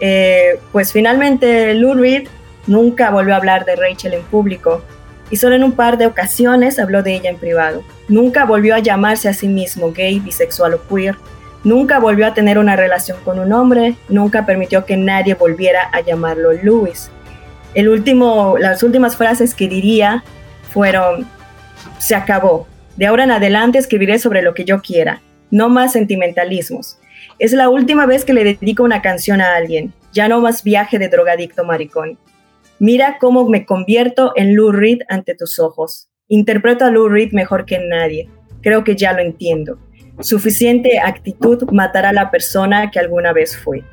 eh, pues finalmente Lou Reed nunca volvió a hablar de Rachel en público y solo en un par de ocasiones habló de ella en privado. Nunca volvió a llamarse a sí mismo gay, bisexual o queer. Nunca volvió a tener una relación con un hombre. Nunca permitió que nadie volviera a llamarlo Louis. El último, las últimas frases que diría fueron, se acabó. De ahora en adelante escribiré sobre lo que yo quiera. No más sentimentalismos. Es la última vez que le dedico una canción a alguien. Ya no más viaje de drogadicto maricón. Mira cómo me convierto en Lou Reed ante tus ojos. Interpreto a Lou Reed mejor que nadie. Creo que ya lo entiendo. Suficiente actitud matará a la persona que alguna vez fui.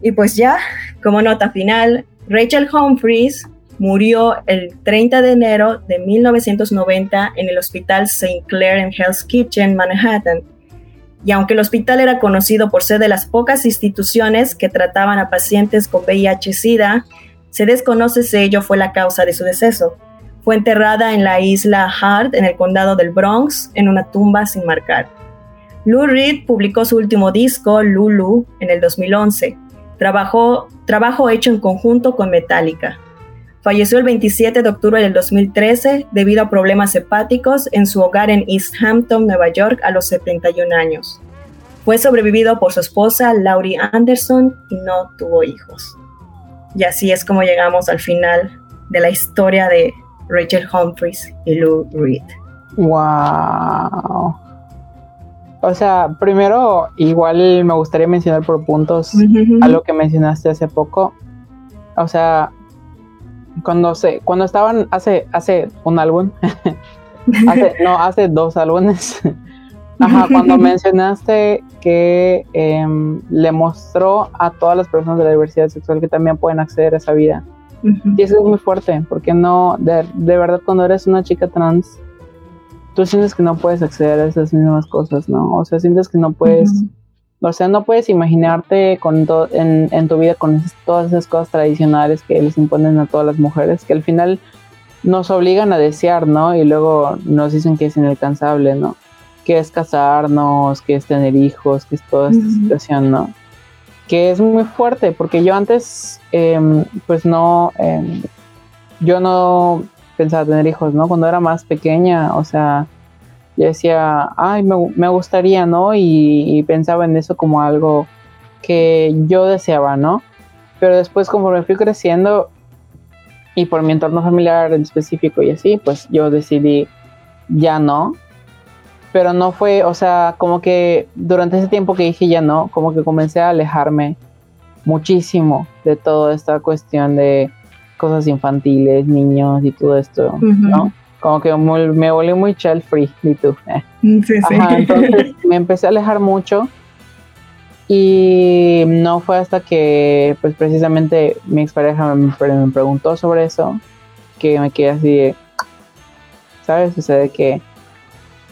Y pues ya, como nota final, Rachel Humphries murió el 30 de enero de 1990 en el Hospital St. Clair en Hell's Kitchen, Manhattan. Y aunque el hospital era conocido por ser de las pocas instituciones que trataban a pacientes con VIH-Sida, se desconoce si ello fue la causa de su deceso. Fue enterrada en la isla Hart, en el condado del Bronx, en una tumba sin marcar. Lou Reed publicó su último disco, Lulu, en el 2011. Trabajó, trabajo hecho en conjunto con Metallica. Falleció el 27 de octubre del 2013 debido a problemas hepáticos en su hogar en East Hampton, Nueva York, a los 71 años. Fue sobrevivido por su esposa, Laurie Anderson, y no tuvo hijos. Y así es como llegamos al final de la historia de Rachel Humphries y Lou Reed. ¡Wow! O sea, primero, igual me gustaría mencionar por puntos a lo que mencionaste hace poco. O sea, cuando se, cuando estaban hace, hace un álbum, *laughs* no, hace dos álbumes, *laughs* Ajá, cuando mencionaste que em, le mostró a todas las personas de la diversidad sexual que también pueden acceder a esa vida. Y eso es muy fuerte, porque no, de, verdad cuando eres una chica trans, tú sientes que no puedes acceder a esas mismas cosas, ¿no? O sea, sientes que no puedes, o sea, no puedes imaginarte con en, en, tu vida con todas esas cosas tradicionales que les imponen a todas las mujeres, que al final nos obligan a desear, ¿no? Y luego nos dicen que es inalcanzable, ¿no? Que es casarnos, que es tener hijos, que es toda esta situación, ¿no? Que es muy fuerte, porque yo antes, em, pues no, em, yo no pensaba tener hijos, ¿no? Cuando era más pequeña, o sea, yo decía, ay, me, gustaría, ¿no? Y, pensaba en eso como algo que yo deseaba, ¿no? Pero después, conforme fui creciendo y por mi entorno familiar en específico y así, pues yo decidí ya no. Pero no fue, o sea, como que durante ese tiempo que dije ya no, como que comencé a alejarme muchísimo de toda esta cuestión de cosas infantiles, niños y todo esto, ¿no? como que me volví muy child free, y tú. Eh. Mm, sí, sí. entonces *laughs* me empecé a alejar mucho y no fue hasta que pues precisamente mi expareja me, me preguntó sobre eso que me quedé así de, ¿sabes? O sea, de que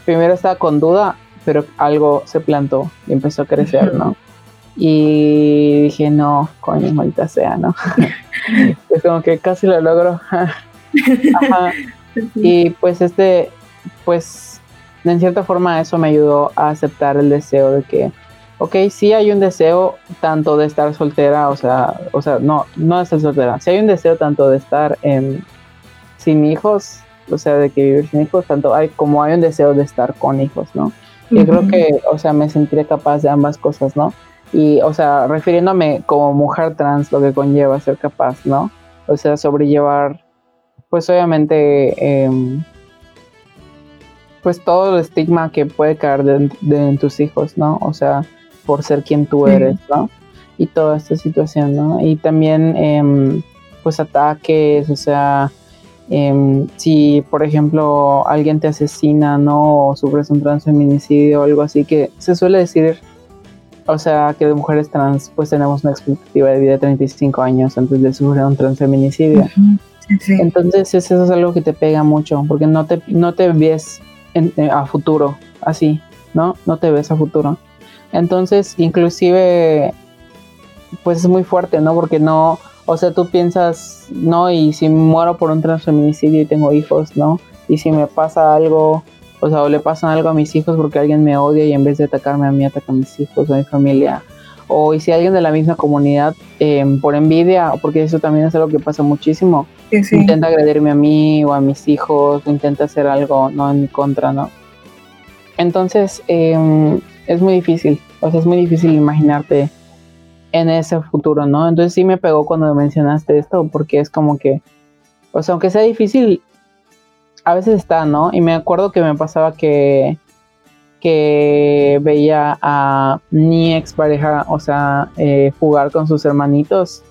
primero estaba con duda, pero algo se plantó y empezó a crecer, ¿no? Y dije, no, coño, maldita sea, ¿no? *laughs* es como que casi lo logro. *laughs* Ajá. Y pues este, pues en cierta forma eso me ayudó a aceptar el deseo de que, ok, sí hay un deseo tanto de estar soltera, o sea, o sea, no, no de estar soltera, sí hay un deseo tanto de estar sin hijos, o sea, de que vivir sin hijos, tanto hay como hay un deseo de estar con hijos, ¿no? Y creo que, o sea, me sentiré capaz de ambas cosas, ¿no? Y, o sea, refiriéndome como mujer trans, lo que conlleva ser capaz, ¿no? O sea, sobrellevar pues obviamente em, pues todo el estigma que puede caer de, en tus hijos, ¿no? O sea, por ser quien tú eres, ¿no? Y toda esta situación, ¿no? Y también, em, pues ataques, o sea, em, si por ejemplo alguien te asesina, ¿no? O sufres un transfeminicidio o algo así, que se suele decir, o sea, que de mujeres trans, pues tenemos una expectativa de vida de 35 años antes de sufrir un transfeminicidio. Entonces eso es algo que te pega mucho, porque no te, no te ves eh, a futuro así, ¿no? No te ves a futuro. Entonces, inclusive, pues es muy fuerte, ¿no? Porque no, o sea, tú piensas, no, y si muero por un transfeminicidio y tengo hijos, ¿no? Y si me pasa algo, o sea, o le pasa algo a mis hijos porque alguien me odia y en vez de atacarme a mí ataca a mis hijos o a mi familia, o y si alguien de la misma comunidad em, por envidia, porque eso también es algo que pasa muchísimo, intenta agredirme a mí o a mis hijos, o intenta hacer algo no en mi contra, ¿no? Entonces em, es muy difícil, o sea, es muy difícil imaginarte en ese futuro, ¿no? Entonces sí me pegó cuando mencionaste esto, porque es como que, o sea, aunque sea difícil, a veces está, ¿no? Y me acuerdo que me pasaba que que veía a mi expareja, o sea, eh, jugar con sus hermanitos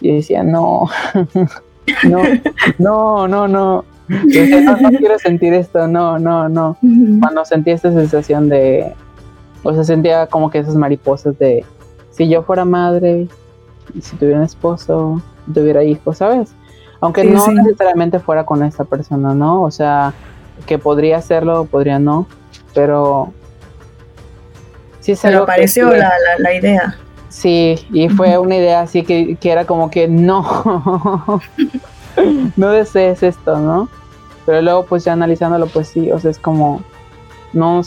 y decía, no, *laughs* no, no, no, no. no, quiero sentir esto, no, no, no. Cuando sentí esta sensación de, o sea, sentía como que esas mariposas de, si yo fuera madre, si tuviera un esposo, tuviera hijos, ¿sabes? Aunque no necesariamente fuera con esta persona, ¿no? O sea, que podría hacerlo, podría no pero sí se lo apareció la, la, idea. Sí, y fue una idea así que, que era como que no, *laughs* no desees esto, ¿no? Pero luego pues ya analizándolo pues sí, o sea, es como, no,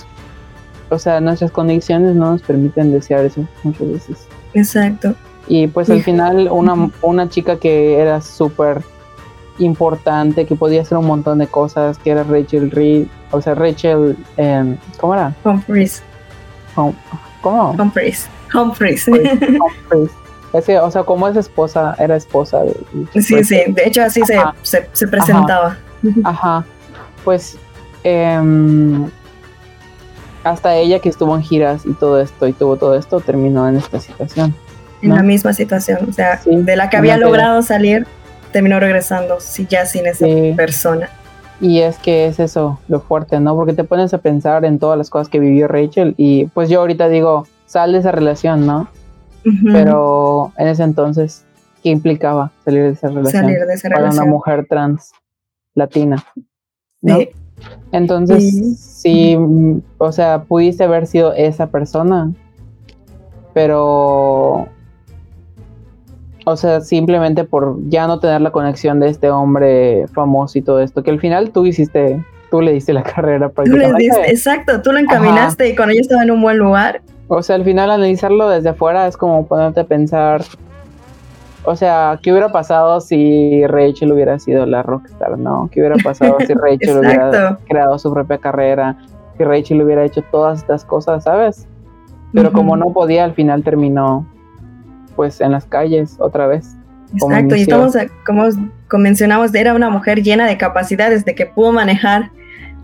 o sea, nuestras condiciones no nos permiten desear eso muchas veces. Exacto. Y pues al final una, una chica que era súper importante, que podía hacer un montón de cosas, que era Rachel Reed, o sea, Rachel, eh, ¿cómo era? Humphries. ¿Cómo? Humphries. Humphries. Humphries. o sea, como es esposa, era esposa. De, sí, sí, de hecho así se, se, presentaba. Ajá, pues em, hasta ella que estuvo en giras y todo esto y tuvo todo esto, terminó en esta situación. En la misma situación, o sea, de la que había logrado salir, terminó regresando sí, ya sin esa persona. Y es que es eso, lo fuerte, ¿no? Porque te pones a pensar en todas las cosas que vivió Rachel y pues yo ahorita digo, sal de esa relación, ¿no? Pero en ese entonces, ¿qué implicaba salir de esa relación? Salir de esa para una mujer trans latina, ¿no? Entonces, sí, o sea, pudiste haber sido esa persona, pero o sea, simplemente por ya no tener la conexión de este hombre famoso y todo esto, que al final tú hiciste, tú le diste la *laughs* carrera prácticamente. Tú le exacto, tú lo encaminaste y con ella estaba en un buen lugar. O sea, al final analizarlo desde afuera es como ponerte a pensar, o sea, ¿qué hubiera pasado si Rachel hubiera sido la rockstar, no? ¿Qué hubiera pasado si *laughs* Rachel hubiera creado su propia carrera? Si Rachel hubiera hecho todas estas cosas, ¿sabes? Pero como no podía, al final terminó pues en las calles otra vez. Exacto, y estamos, como mencionamos, era una mujer llena de capacidades, de que pudo manejar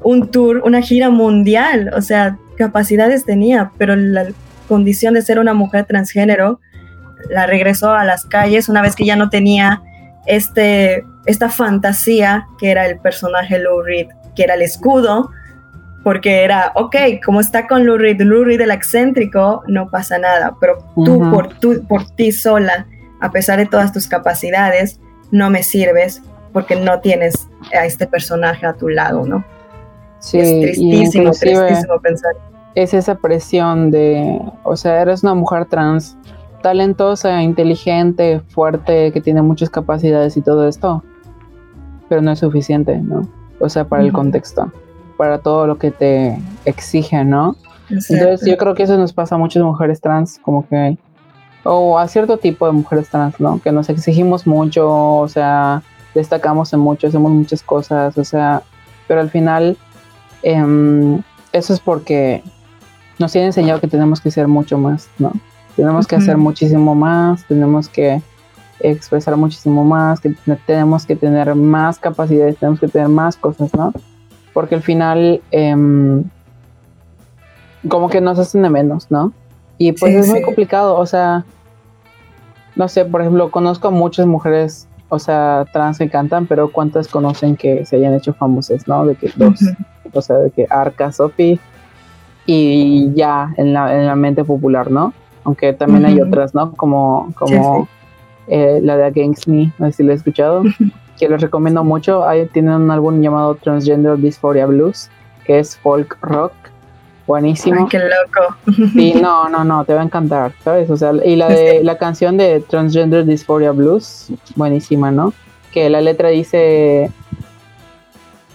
un tour, una gira mundial, o sea, capacidades tenía, pero la condición de ser una mujer transgénero la regresó a las calles una vez que ya no tenía este, esta fantasía que era el personaje Lou Reed, que era el escudo porque era, ok, como está con Lou Reed, Lou Reed el excéntrico, no pasa nada, pero tú, por, tú por ti sola, a pesar de todas tus capacidades, no me sirves porque no tienes a este personaje a tu lado, ¿no? Sí, es tristísimo, tristísimo pensar. Es esa presión de, o sea, eres una mujer trans, talentosa, inteligente, fuerte, que tiene muchas capacidades y todo esto, pero no es suficiente, ¿no? O sea, para el contexto para todo lo que te exige, ¿no? Entonces yo creo que eso nos pasa a muchas mujeres trans, como que, o a cierto tipo de mujeres trans, ¿no? Que nos exigimos mucho, o sea, destacamos en mucho, hacemos muchas cosas, o sea, pero al final em, eso es porque nos tiene enseñado que tenemos que ser mucho más, ¿no? Tenemos que hacer muchísimo más, tenemos que expresar muchísimo más, que tenemos que tener más capacidades, tenemos que tener más cosas, ¿no? Porque al final em, como que nos hacen de menos, ¿no? Y pues es muy complicado, o sea, no sé, por ejemplo, conozco a muchas mujeres, o sea, trans que cantan, pero ¿cuántas conocen que se hayan hecho famosas, no? De que dos, o sea, de que Arca, Sophie y ya en la, en la mente popular, ¿no? Aunque también hay otras, ¿no? Como, como eh, la de Against Me, no sé si la he escuchado, *laughs* que les recomiendo mucho. Ahí tienen un álbum llamado Transgender Dysphoria Blues, que es folk rock buenísimo. qué loco. Sí, *laughs* no, no, no, te va a encantar, ¿sabes? O sea, y la de *laughs* la canción de Transgender Dysphoria Blues, buenísima, ¿no? Que la letra dice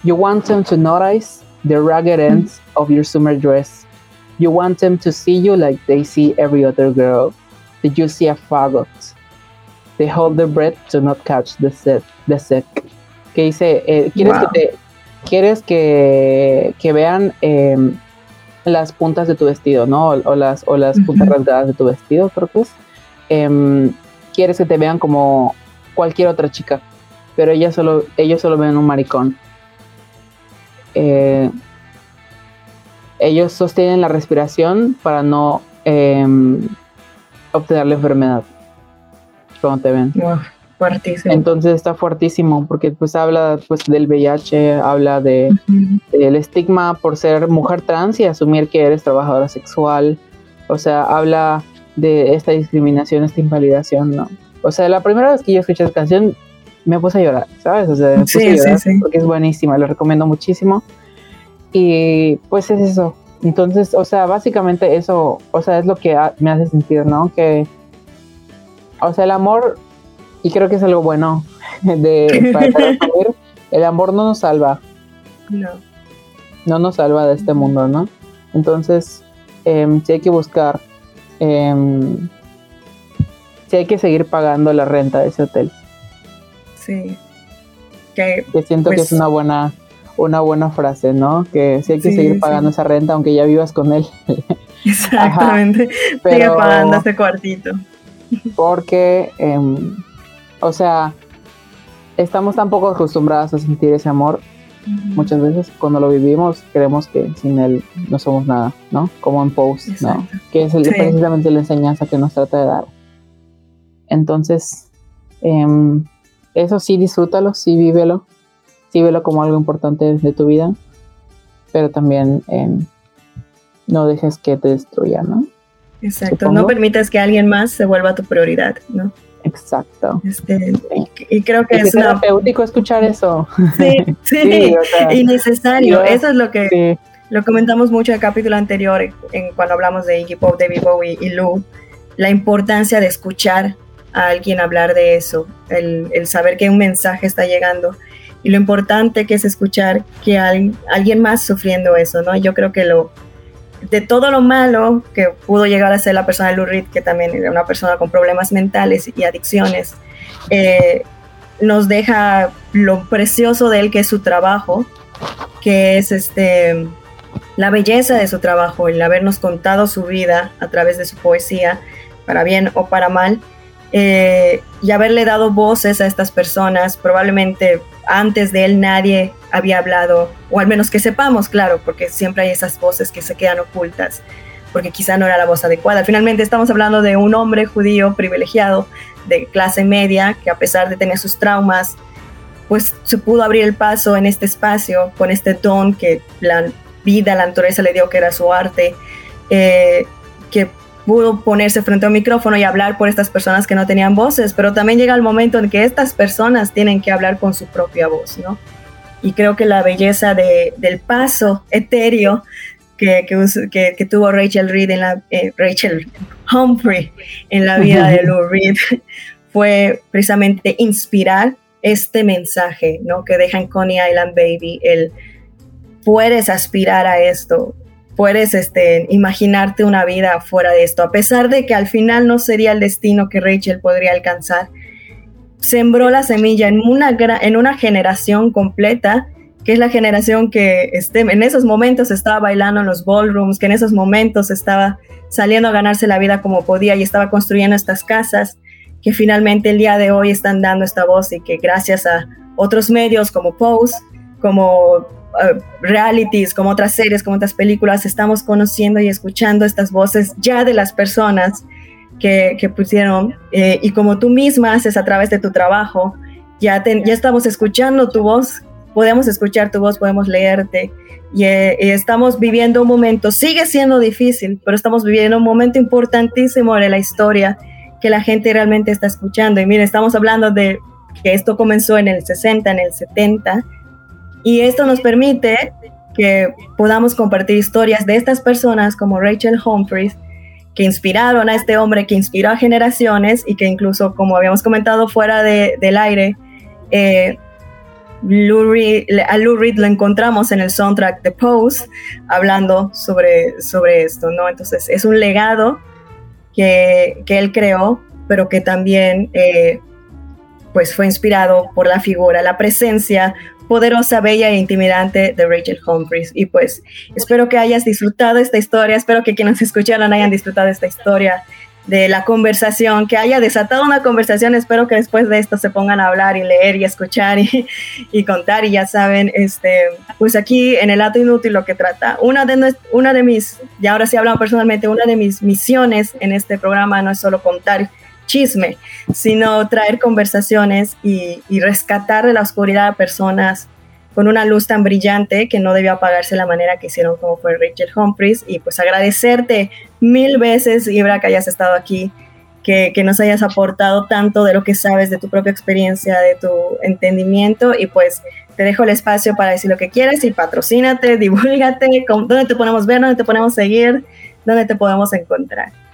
You want them to notice the ragged ends of your summer dress. You want them to see you like they see every other girl. Did you see a faggot? They hold their breath to not catch the sick. The sick. Que dice, eh, ¿quieres que te, quieres que, que vean eh, las puntas de tu vestido, ¿no? O, las, o las puntas rasgadas de tu vestido, creo que es. Em, quieres que te vean como cualquier otra chica, pero ella solo, ellos solo ven un maricón. Eh, ellos sostienen la respiración para no em, obtener la enfermedad. Te ven. Entonces está fuertísimo porque pues habla pues del VIH, habla de del estigma por ser mujer trans y asumir que eres trabajadora sexual. O sea, habla de esta discriminación, esta invalidación, ¿no? O sea, la primera vez que yo escuché esa canción me puse a llorar, ¿sabes? O sea, me puse a llorar porque es buenísima, la recomiendo muchísimo. Y pues es eso. Entonces, o sea, básicamente eso, o sea, es lo que me hace sentir, ¿no? Que, o sea, el amor y creo que es algo bueno *laughs* de para, *laughs* el amor no nos salva. No. No nos salva de este mundo, ¿no? Entonces, eh, sí hay que buscar, eh, sí hay que seguir pagando la renta de ese hotel. Sí. Que, siento que es pues una buena, una buena frase, ¿no? Que sí hay que seguir pagando esa renta aunque ya vivas con él. *laughs* Exactamente. Sigue pagando ese cuartito. Porque em, o sea, estamos tan poco acostumbrados a sentir ese amor. Muchas veces cuando lo vivimos creemos que sin él no somos nada, ¿no? Como en Post, ¿no? Que es precisamente la enseñanza que nos trata de dar. Entonces, em, eso sí, disfrútalo, sí, vívelo, sí, velo como algo importante de tu vida, pero también no dejes que te destruya, ¿no? Exacto, no permitas que alguien más se vuelva tu prioridad, ¿no? Exacto. Este, y, creo que es, terapéutico escuchar eso. Sí, *laughs* sí, y necesario. eso es lo que lo comentamos mucho en el capítulo anterior, en, cuando hablamos de Iggy Pop, David Bowie y Lou, la importancia de escuchar a alguien hablar de eso, el, el saber que un mensaje está llegando y lo importante que es escuchar que hay alguien más sufriendo eso, ¿no? Yo creo que lo, de todo lo malo que pudo llegar a ser la persona de Lou Reed, que también era una persona con problemas mentales y adicciones, eh, nos deja lo precioso de él, que es su trabajo, que es este, la belleza de su trabajo, el habernos contado su vida a través de su poesía, para bien o para mal, eh, y haberle dado voces a estas personas, probablemente antes de él nadie había hablado, o al menos que sepamos, claro, porque siempre hay esas voces que se quedan ocultas, porque quizá no era la voz adecuada. Finalmente estamos hablando de un hombre judío privilegiado, de clase media, que a pesar de tener sus traumas, pues se pudo abrir el paso en este espacio con este don que la vida, la naturaleza le dio, que era su arte, eh, que pudo ponerse frente a un micrófono y hablar por estas personas que no tenían voces, pero también llega el momento en que estas personas tienen que hablar con su propia voz, ¿no? Y creo que la belleza de, del paso etéreo que, que, que, tuvo Rachel Reed en la eh, Rachel Humphrey en la vida de Lou *laughs* Reed fue precisamente inspirar este mensaje, ¿no? Que deja en Coney Island Baby, el puedes aspirar a esto, puedes este, imaginarte una vida fuera de esto, a pesar de que al final no sería el destino que Rachel podría alcanzar. Sembró la semilla en una, en una generación completa, que es la generación que este, en esos momentos estaba bailando en los ballrooms, que en esos momentos estaba saliendo a ganarse la vida como podía y estaba construyendo estas casas, que finalmente el día de hoy están dando esta voz y que gracias a otros medios como Pose, como eh, realities, como otras series, como otras películas, estamos conociendo y escuchando estas voces ya de las personas que, que pusieron. Eh, y como tú misma haces a través de tu trabajo, ya, ya estamos escuchando tu voz, podemos escuchar tu voz, podemos leerte. Y, y, estamos viviendo un momento, sigue siendo difícil, pero estamos viviendo un momento importantísimo de la historia que la gente realmente está escuchando. Y mire, estamos hablando de que esto comenzó en el 60, en el 70, y esto nos permite que podamos compartir historias de estas personas como Rachel Humphries, que inspiraron a este hombre, que inspiró a generaciones y que incluso, como habíamos comentado fuera de, del aire, eh, a Lou Reed lo encontramos en el soundtrack de Pose, hablando sobre, sobre esto, ¿no? Entonces es un legado que, que él creó, pero que también eh, pues fue inspirado por la figura, la presencia poderosa, bella e intimidante de Rachel Humphries. Y pues espero que hayas disfrutado esta historia, espero que quienes escucharon hayan disfrutado esta historia de la conversación, que haya desatado una conversación. Espero que después de esto se pongan a hablar y leer y escuchar y, contar. Y ya saben, este, pues aquí en el Ato Inútil lo que trata, una de, una de mis, y ahora sí hablamos personalmente, una de mis misiones en este programa no es solo contar chisme, sino traer conversaciones y, rescatar de la oscuridad a personas con una luz tan brillante que no debió apagarse la manera que hicieron como fue Rachel Humphries y pues agradecerte mil veces Ibra que hayas estado aquí que, que, nos hayas aportado tanto de lo que sabes de tu propia experiencia, de tu entendimiento y pues te dejo el espacio para decir lo que quieres y patrocínate, divulgate, dónde te podemos ver, dónde te podemos seguir, dónde te podemos encontrar.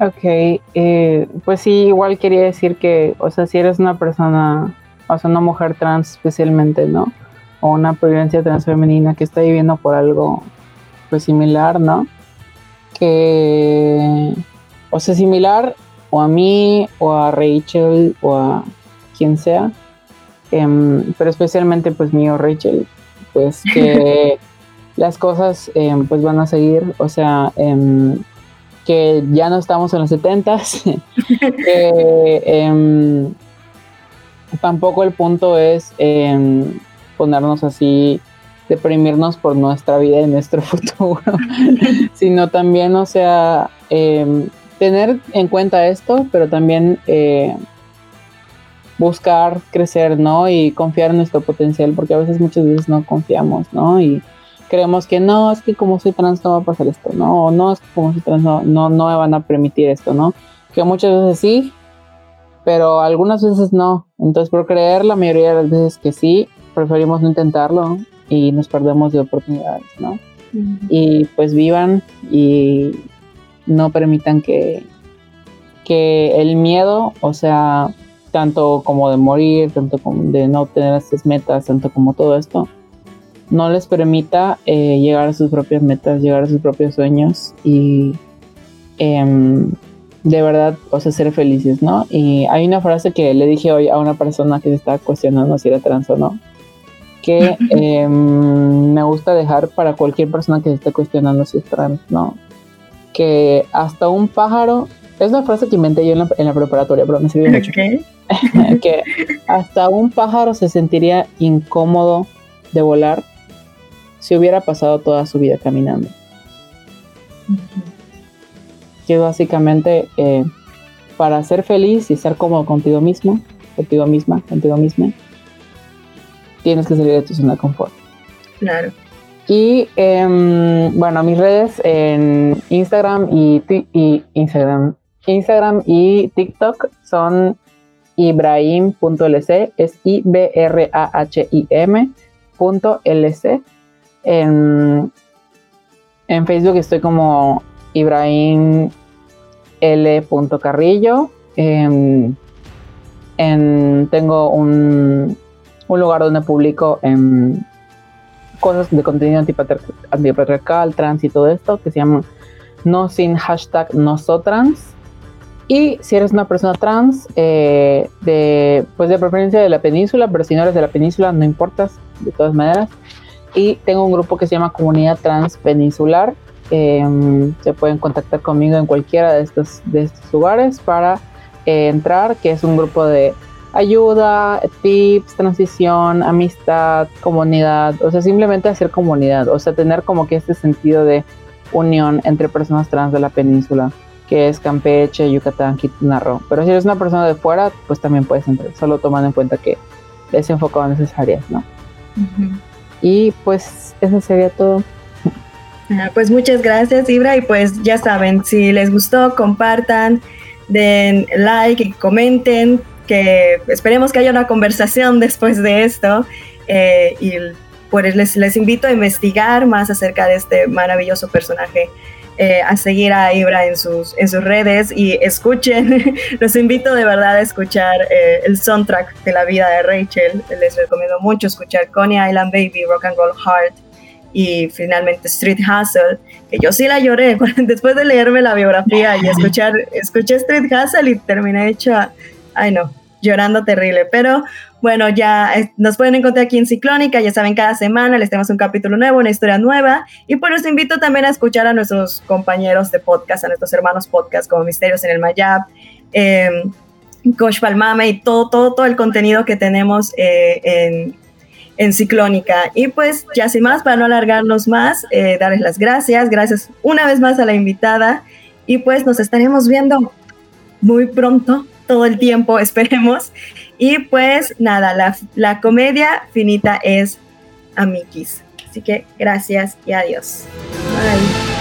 Ok, eh, pues sí, igual quería decir que, o sea, si eres una persona, o sea, una mujer trans especialmente, ¿no? O una providencia transfemenina que está viviendo por algo, pues similar, ¿no? Que, o sea, similar o a mí, o a Rachel, o a quien sea, em, pero especialmente pues mío, Rachel, pues que *laughs* las cosas em, pues van a seguir, o sea, em, que ya no estamos en los 70s. *laughs* Em, tampoco el punto es em, ponernos así, deprimirnos por nuestra vida y nuestro *laughs* futuro, sino también, o sea, em, tener en cuenta esto, pero también eh, buscar crecer, ¿no? Y confiar en nuestro potencial, porque a veces muchas veces no confiamos, ¿no? Y creemos que no, es que como soy trans no va a pasar esto, no, no, es que como soy trans no, no, me van a permitir esto, ¿no? Que muchas veces sí, pero algunas veces no. Entonces, por creer la mayoría de las veces que sí, preferimos no intentarlo y nos perdemos de oportunidades, ¿no? Y pues vivan y no permitan que, que el miedo, o sea, tanto como de morir, tanto como de no tener estas metas, tanto como todo esto, no les permita eh, llegar a sus propias metas, llegar a sus propios sueños y em, de verdad, o sea, ser felices, ¿no? Y hay una frase que le dije hoy a una persona que se estaba cuestionando si era trans o no, que *laughs* em, me gusta dejar para cualquier persona que se esté cuestionando si es trans, ¿no? Que hasta un pájaro, es una frase que inventé yo en la, preparatoria, pero me sirvió mucho. *laughs* que hasta un pájaro se sentiría incómodo de volar si hubiera pasado toda su vida caminando. Que básicamente eh, para ser feliz y ser cómodo contigo mismo, contigo misma, contigo misma, tienes que salir de tu zona de confort. Claro. Y em, bueno, mis redes en Instagram y, y, Instagram, Instagram y TikTok son ibrahim.lc, es I M.lc en, Facebook estoy como Ibrahim L. Carrillo. En, tengo un, lugar donde publico en cosas de contenido antipatriarcal, trans y todo esto que se llama no sin hashtag nosotrans. Y si eres una persona trans, eh, de, pues de preferencia de la península, pero si no eres de la península, no importas, de todas maneras. Y tengo un grupo que se llama Comunidad Trans Peninsular. Em, se pueden contactar conmigo en cualquiera de estos, de estos lugares para eh, entrar, que es un grupo de ayuda, tips, transición, amistad, comunidad, o sea, simplemente hacer comunidad, o sea, tener como que este sentido de unión entre personas trans de la península, que es Campeche, Yucatán, Quintana Roo. Pero si eres una persona de fuera, pues también puedes entrar, solo tomando en cuenta que es enfocado en esas áreas, ¿no? Y pues eso sería todo. Pues muchas gracias, Ibra, y pues ya saben, si les gustó, compartan, den like y comenten, que esperemos que haya una conversación *laughs* después de esto eh, y pues les, les, invito a investigar más acerca de este maravilloso personaje, eh, a seguir a Ibra en sus, en sus redes y escuchen, *laughs* los invito de verdad a escuchar eh, el soundtrack de la vida de Rachel, les recomiendo mucho escuchar Coney Island Baby, Rock and Roll Heart y finalmente Street Hustle, que yo sí la lloré *laughs* después de leerme la biografía y escuchar, escuché Street Hustle y terminé hecha ay no, llorando terrible. Pero bueno, ya eh, nos pueden encontrar aquí en Ciclónica, ya saben, cada semana les tenemos un capítulo nuevo, una historia nueva. Y pues los invito también a escuchar a nuestros compañeros de podcast, a nuestros hermanos podcast como Misterios en el Mayab, eh, Palmame y todo, todo, todo el contenido que tenemos eh, en, en Ciclónica. Y pues ya sin más, para no alargarnos más, eh, darles las gracias. Gracias una vez más a la invitada. Y pues nos estaremos viendo muy pronto todo el tiempo, *laughs* esperemos. Y pues nada, la, la comedia finita es Amikis. Así que gracias y adiós. Bye.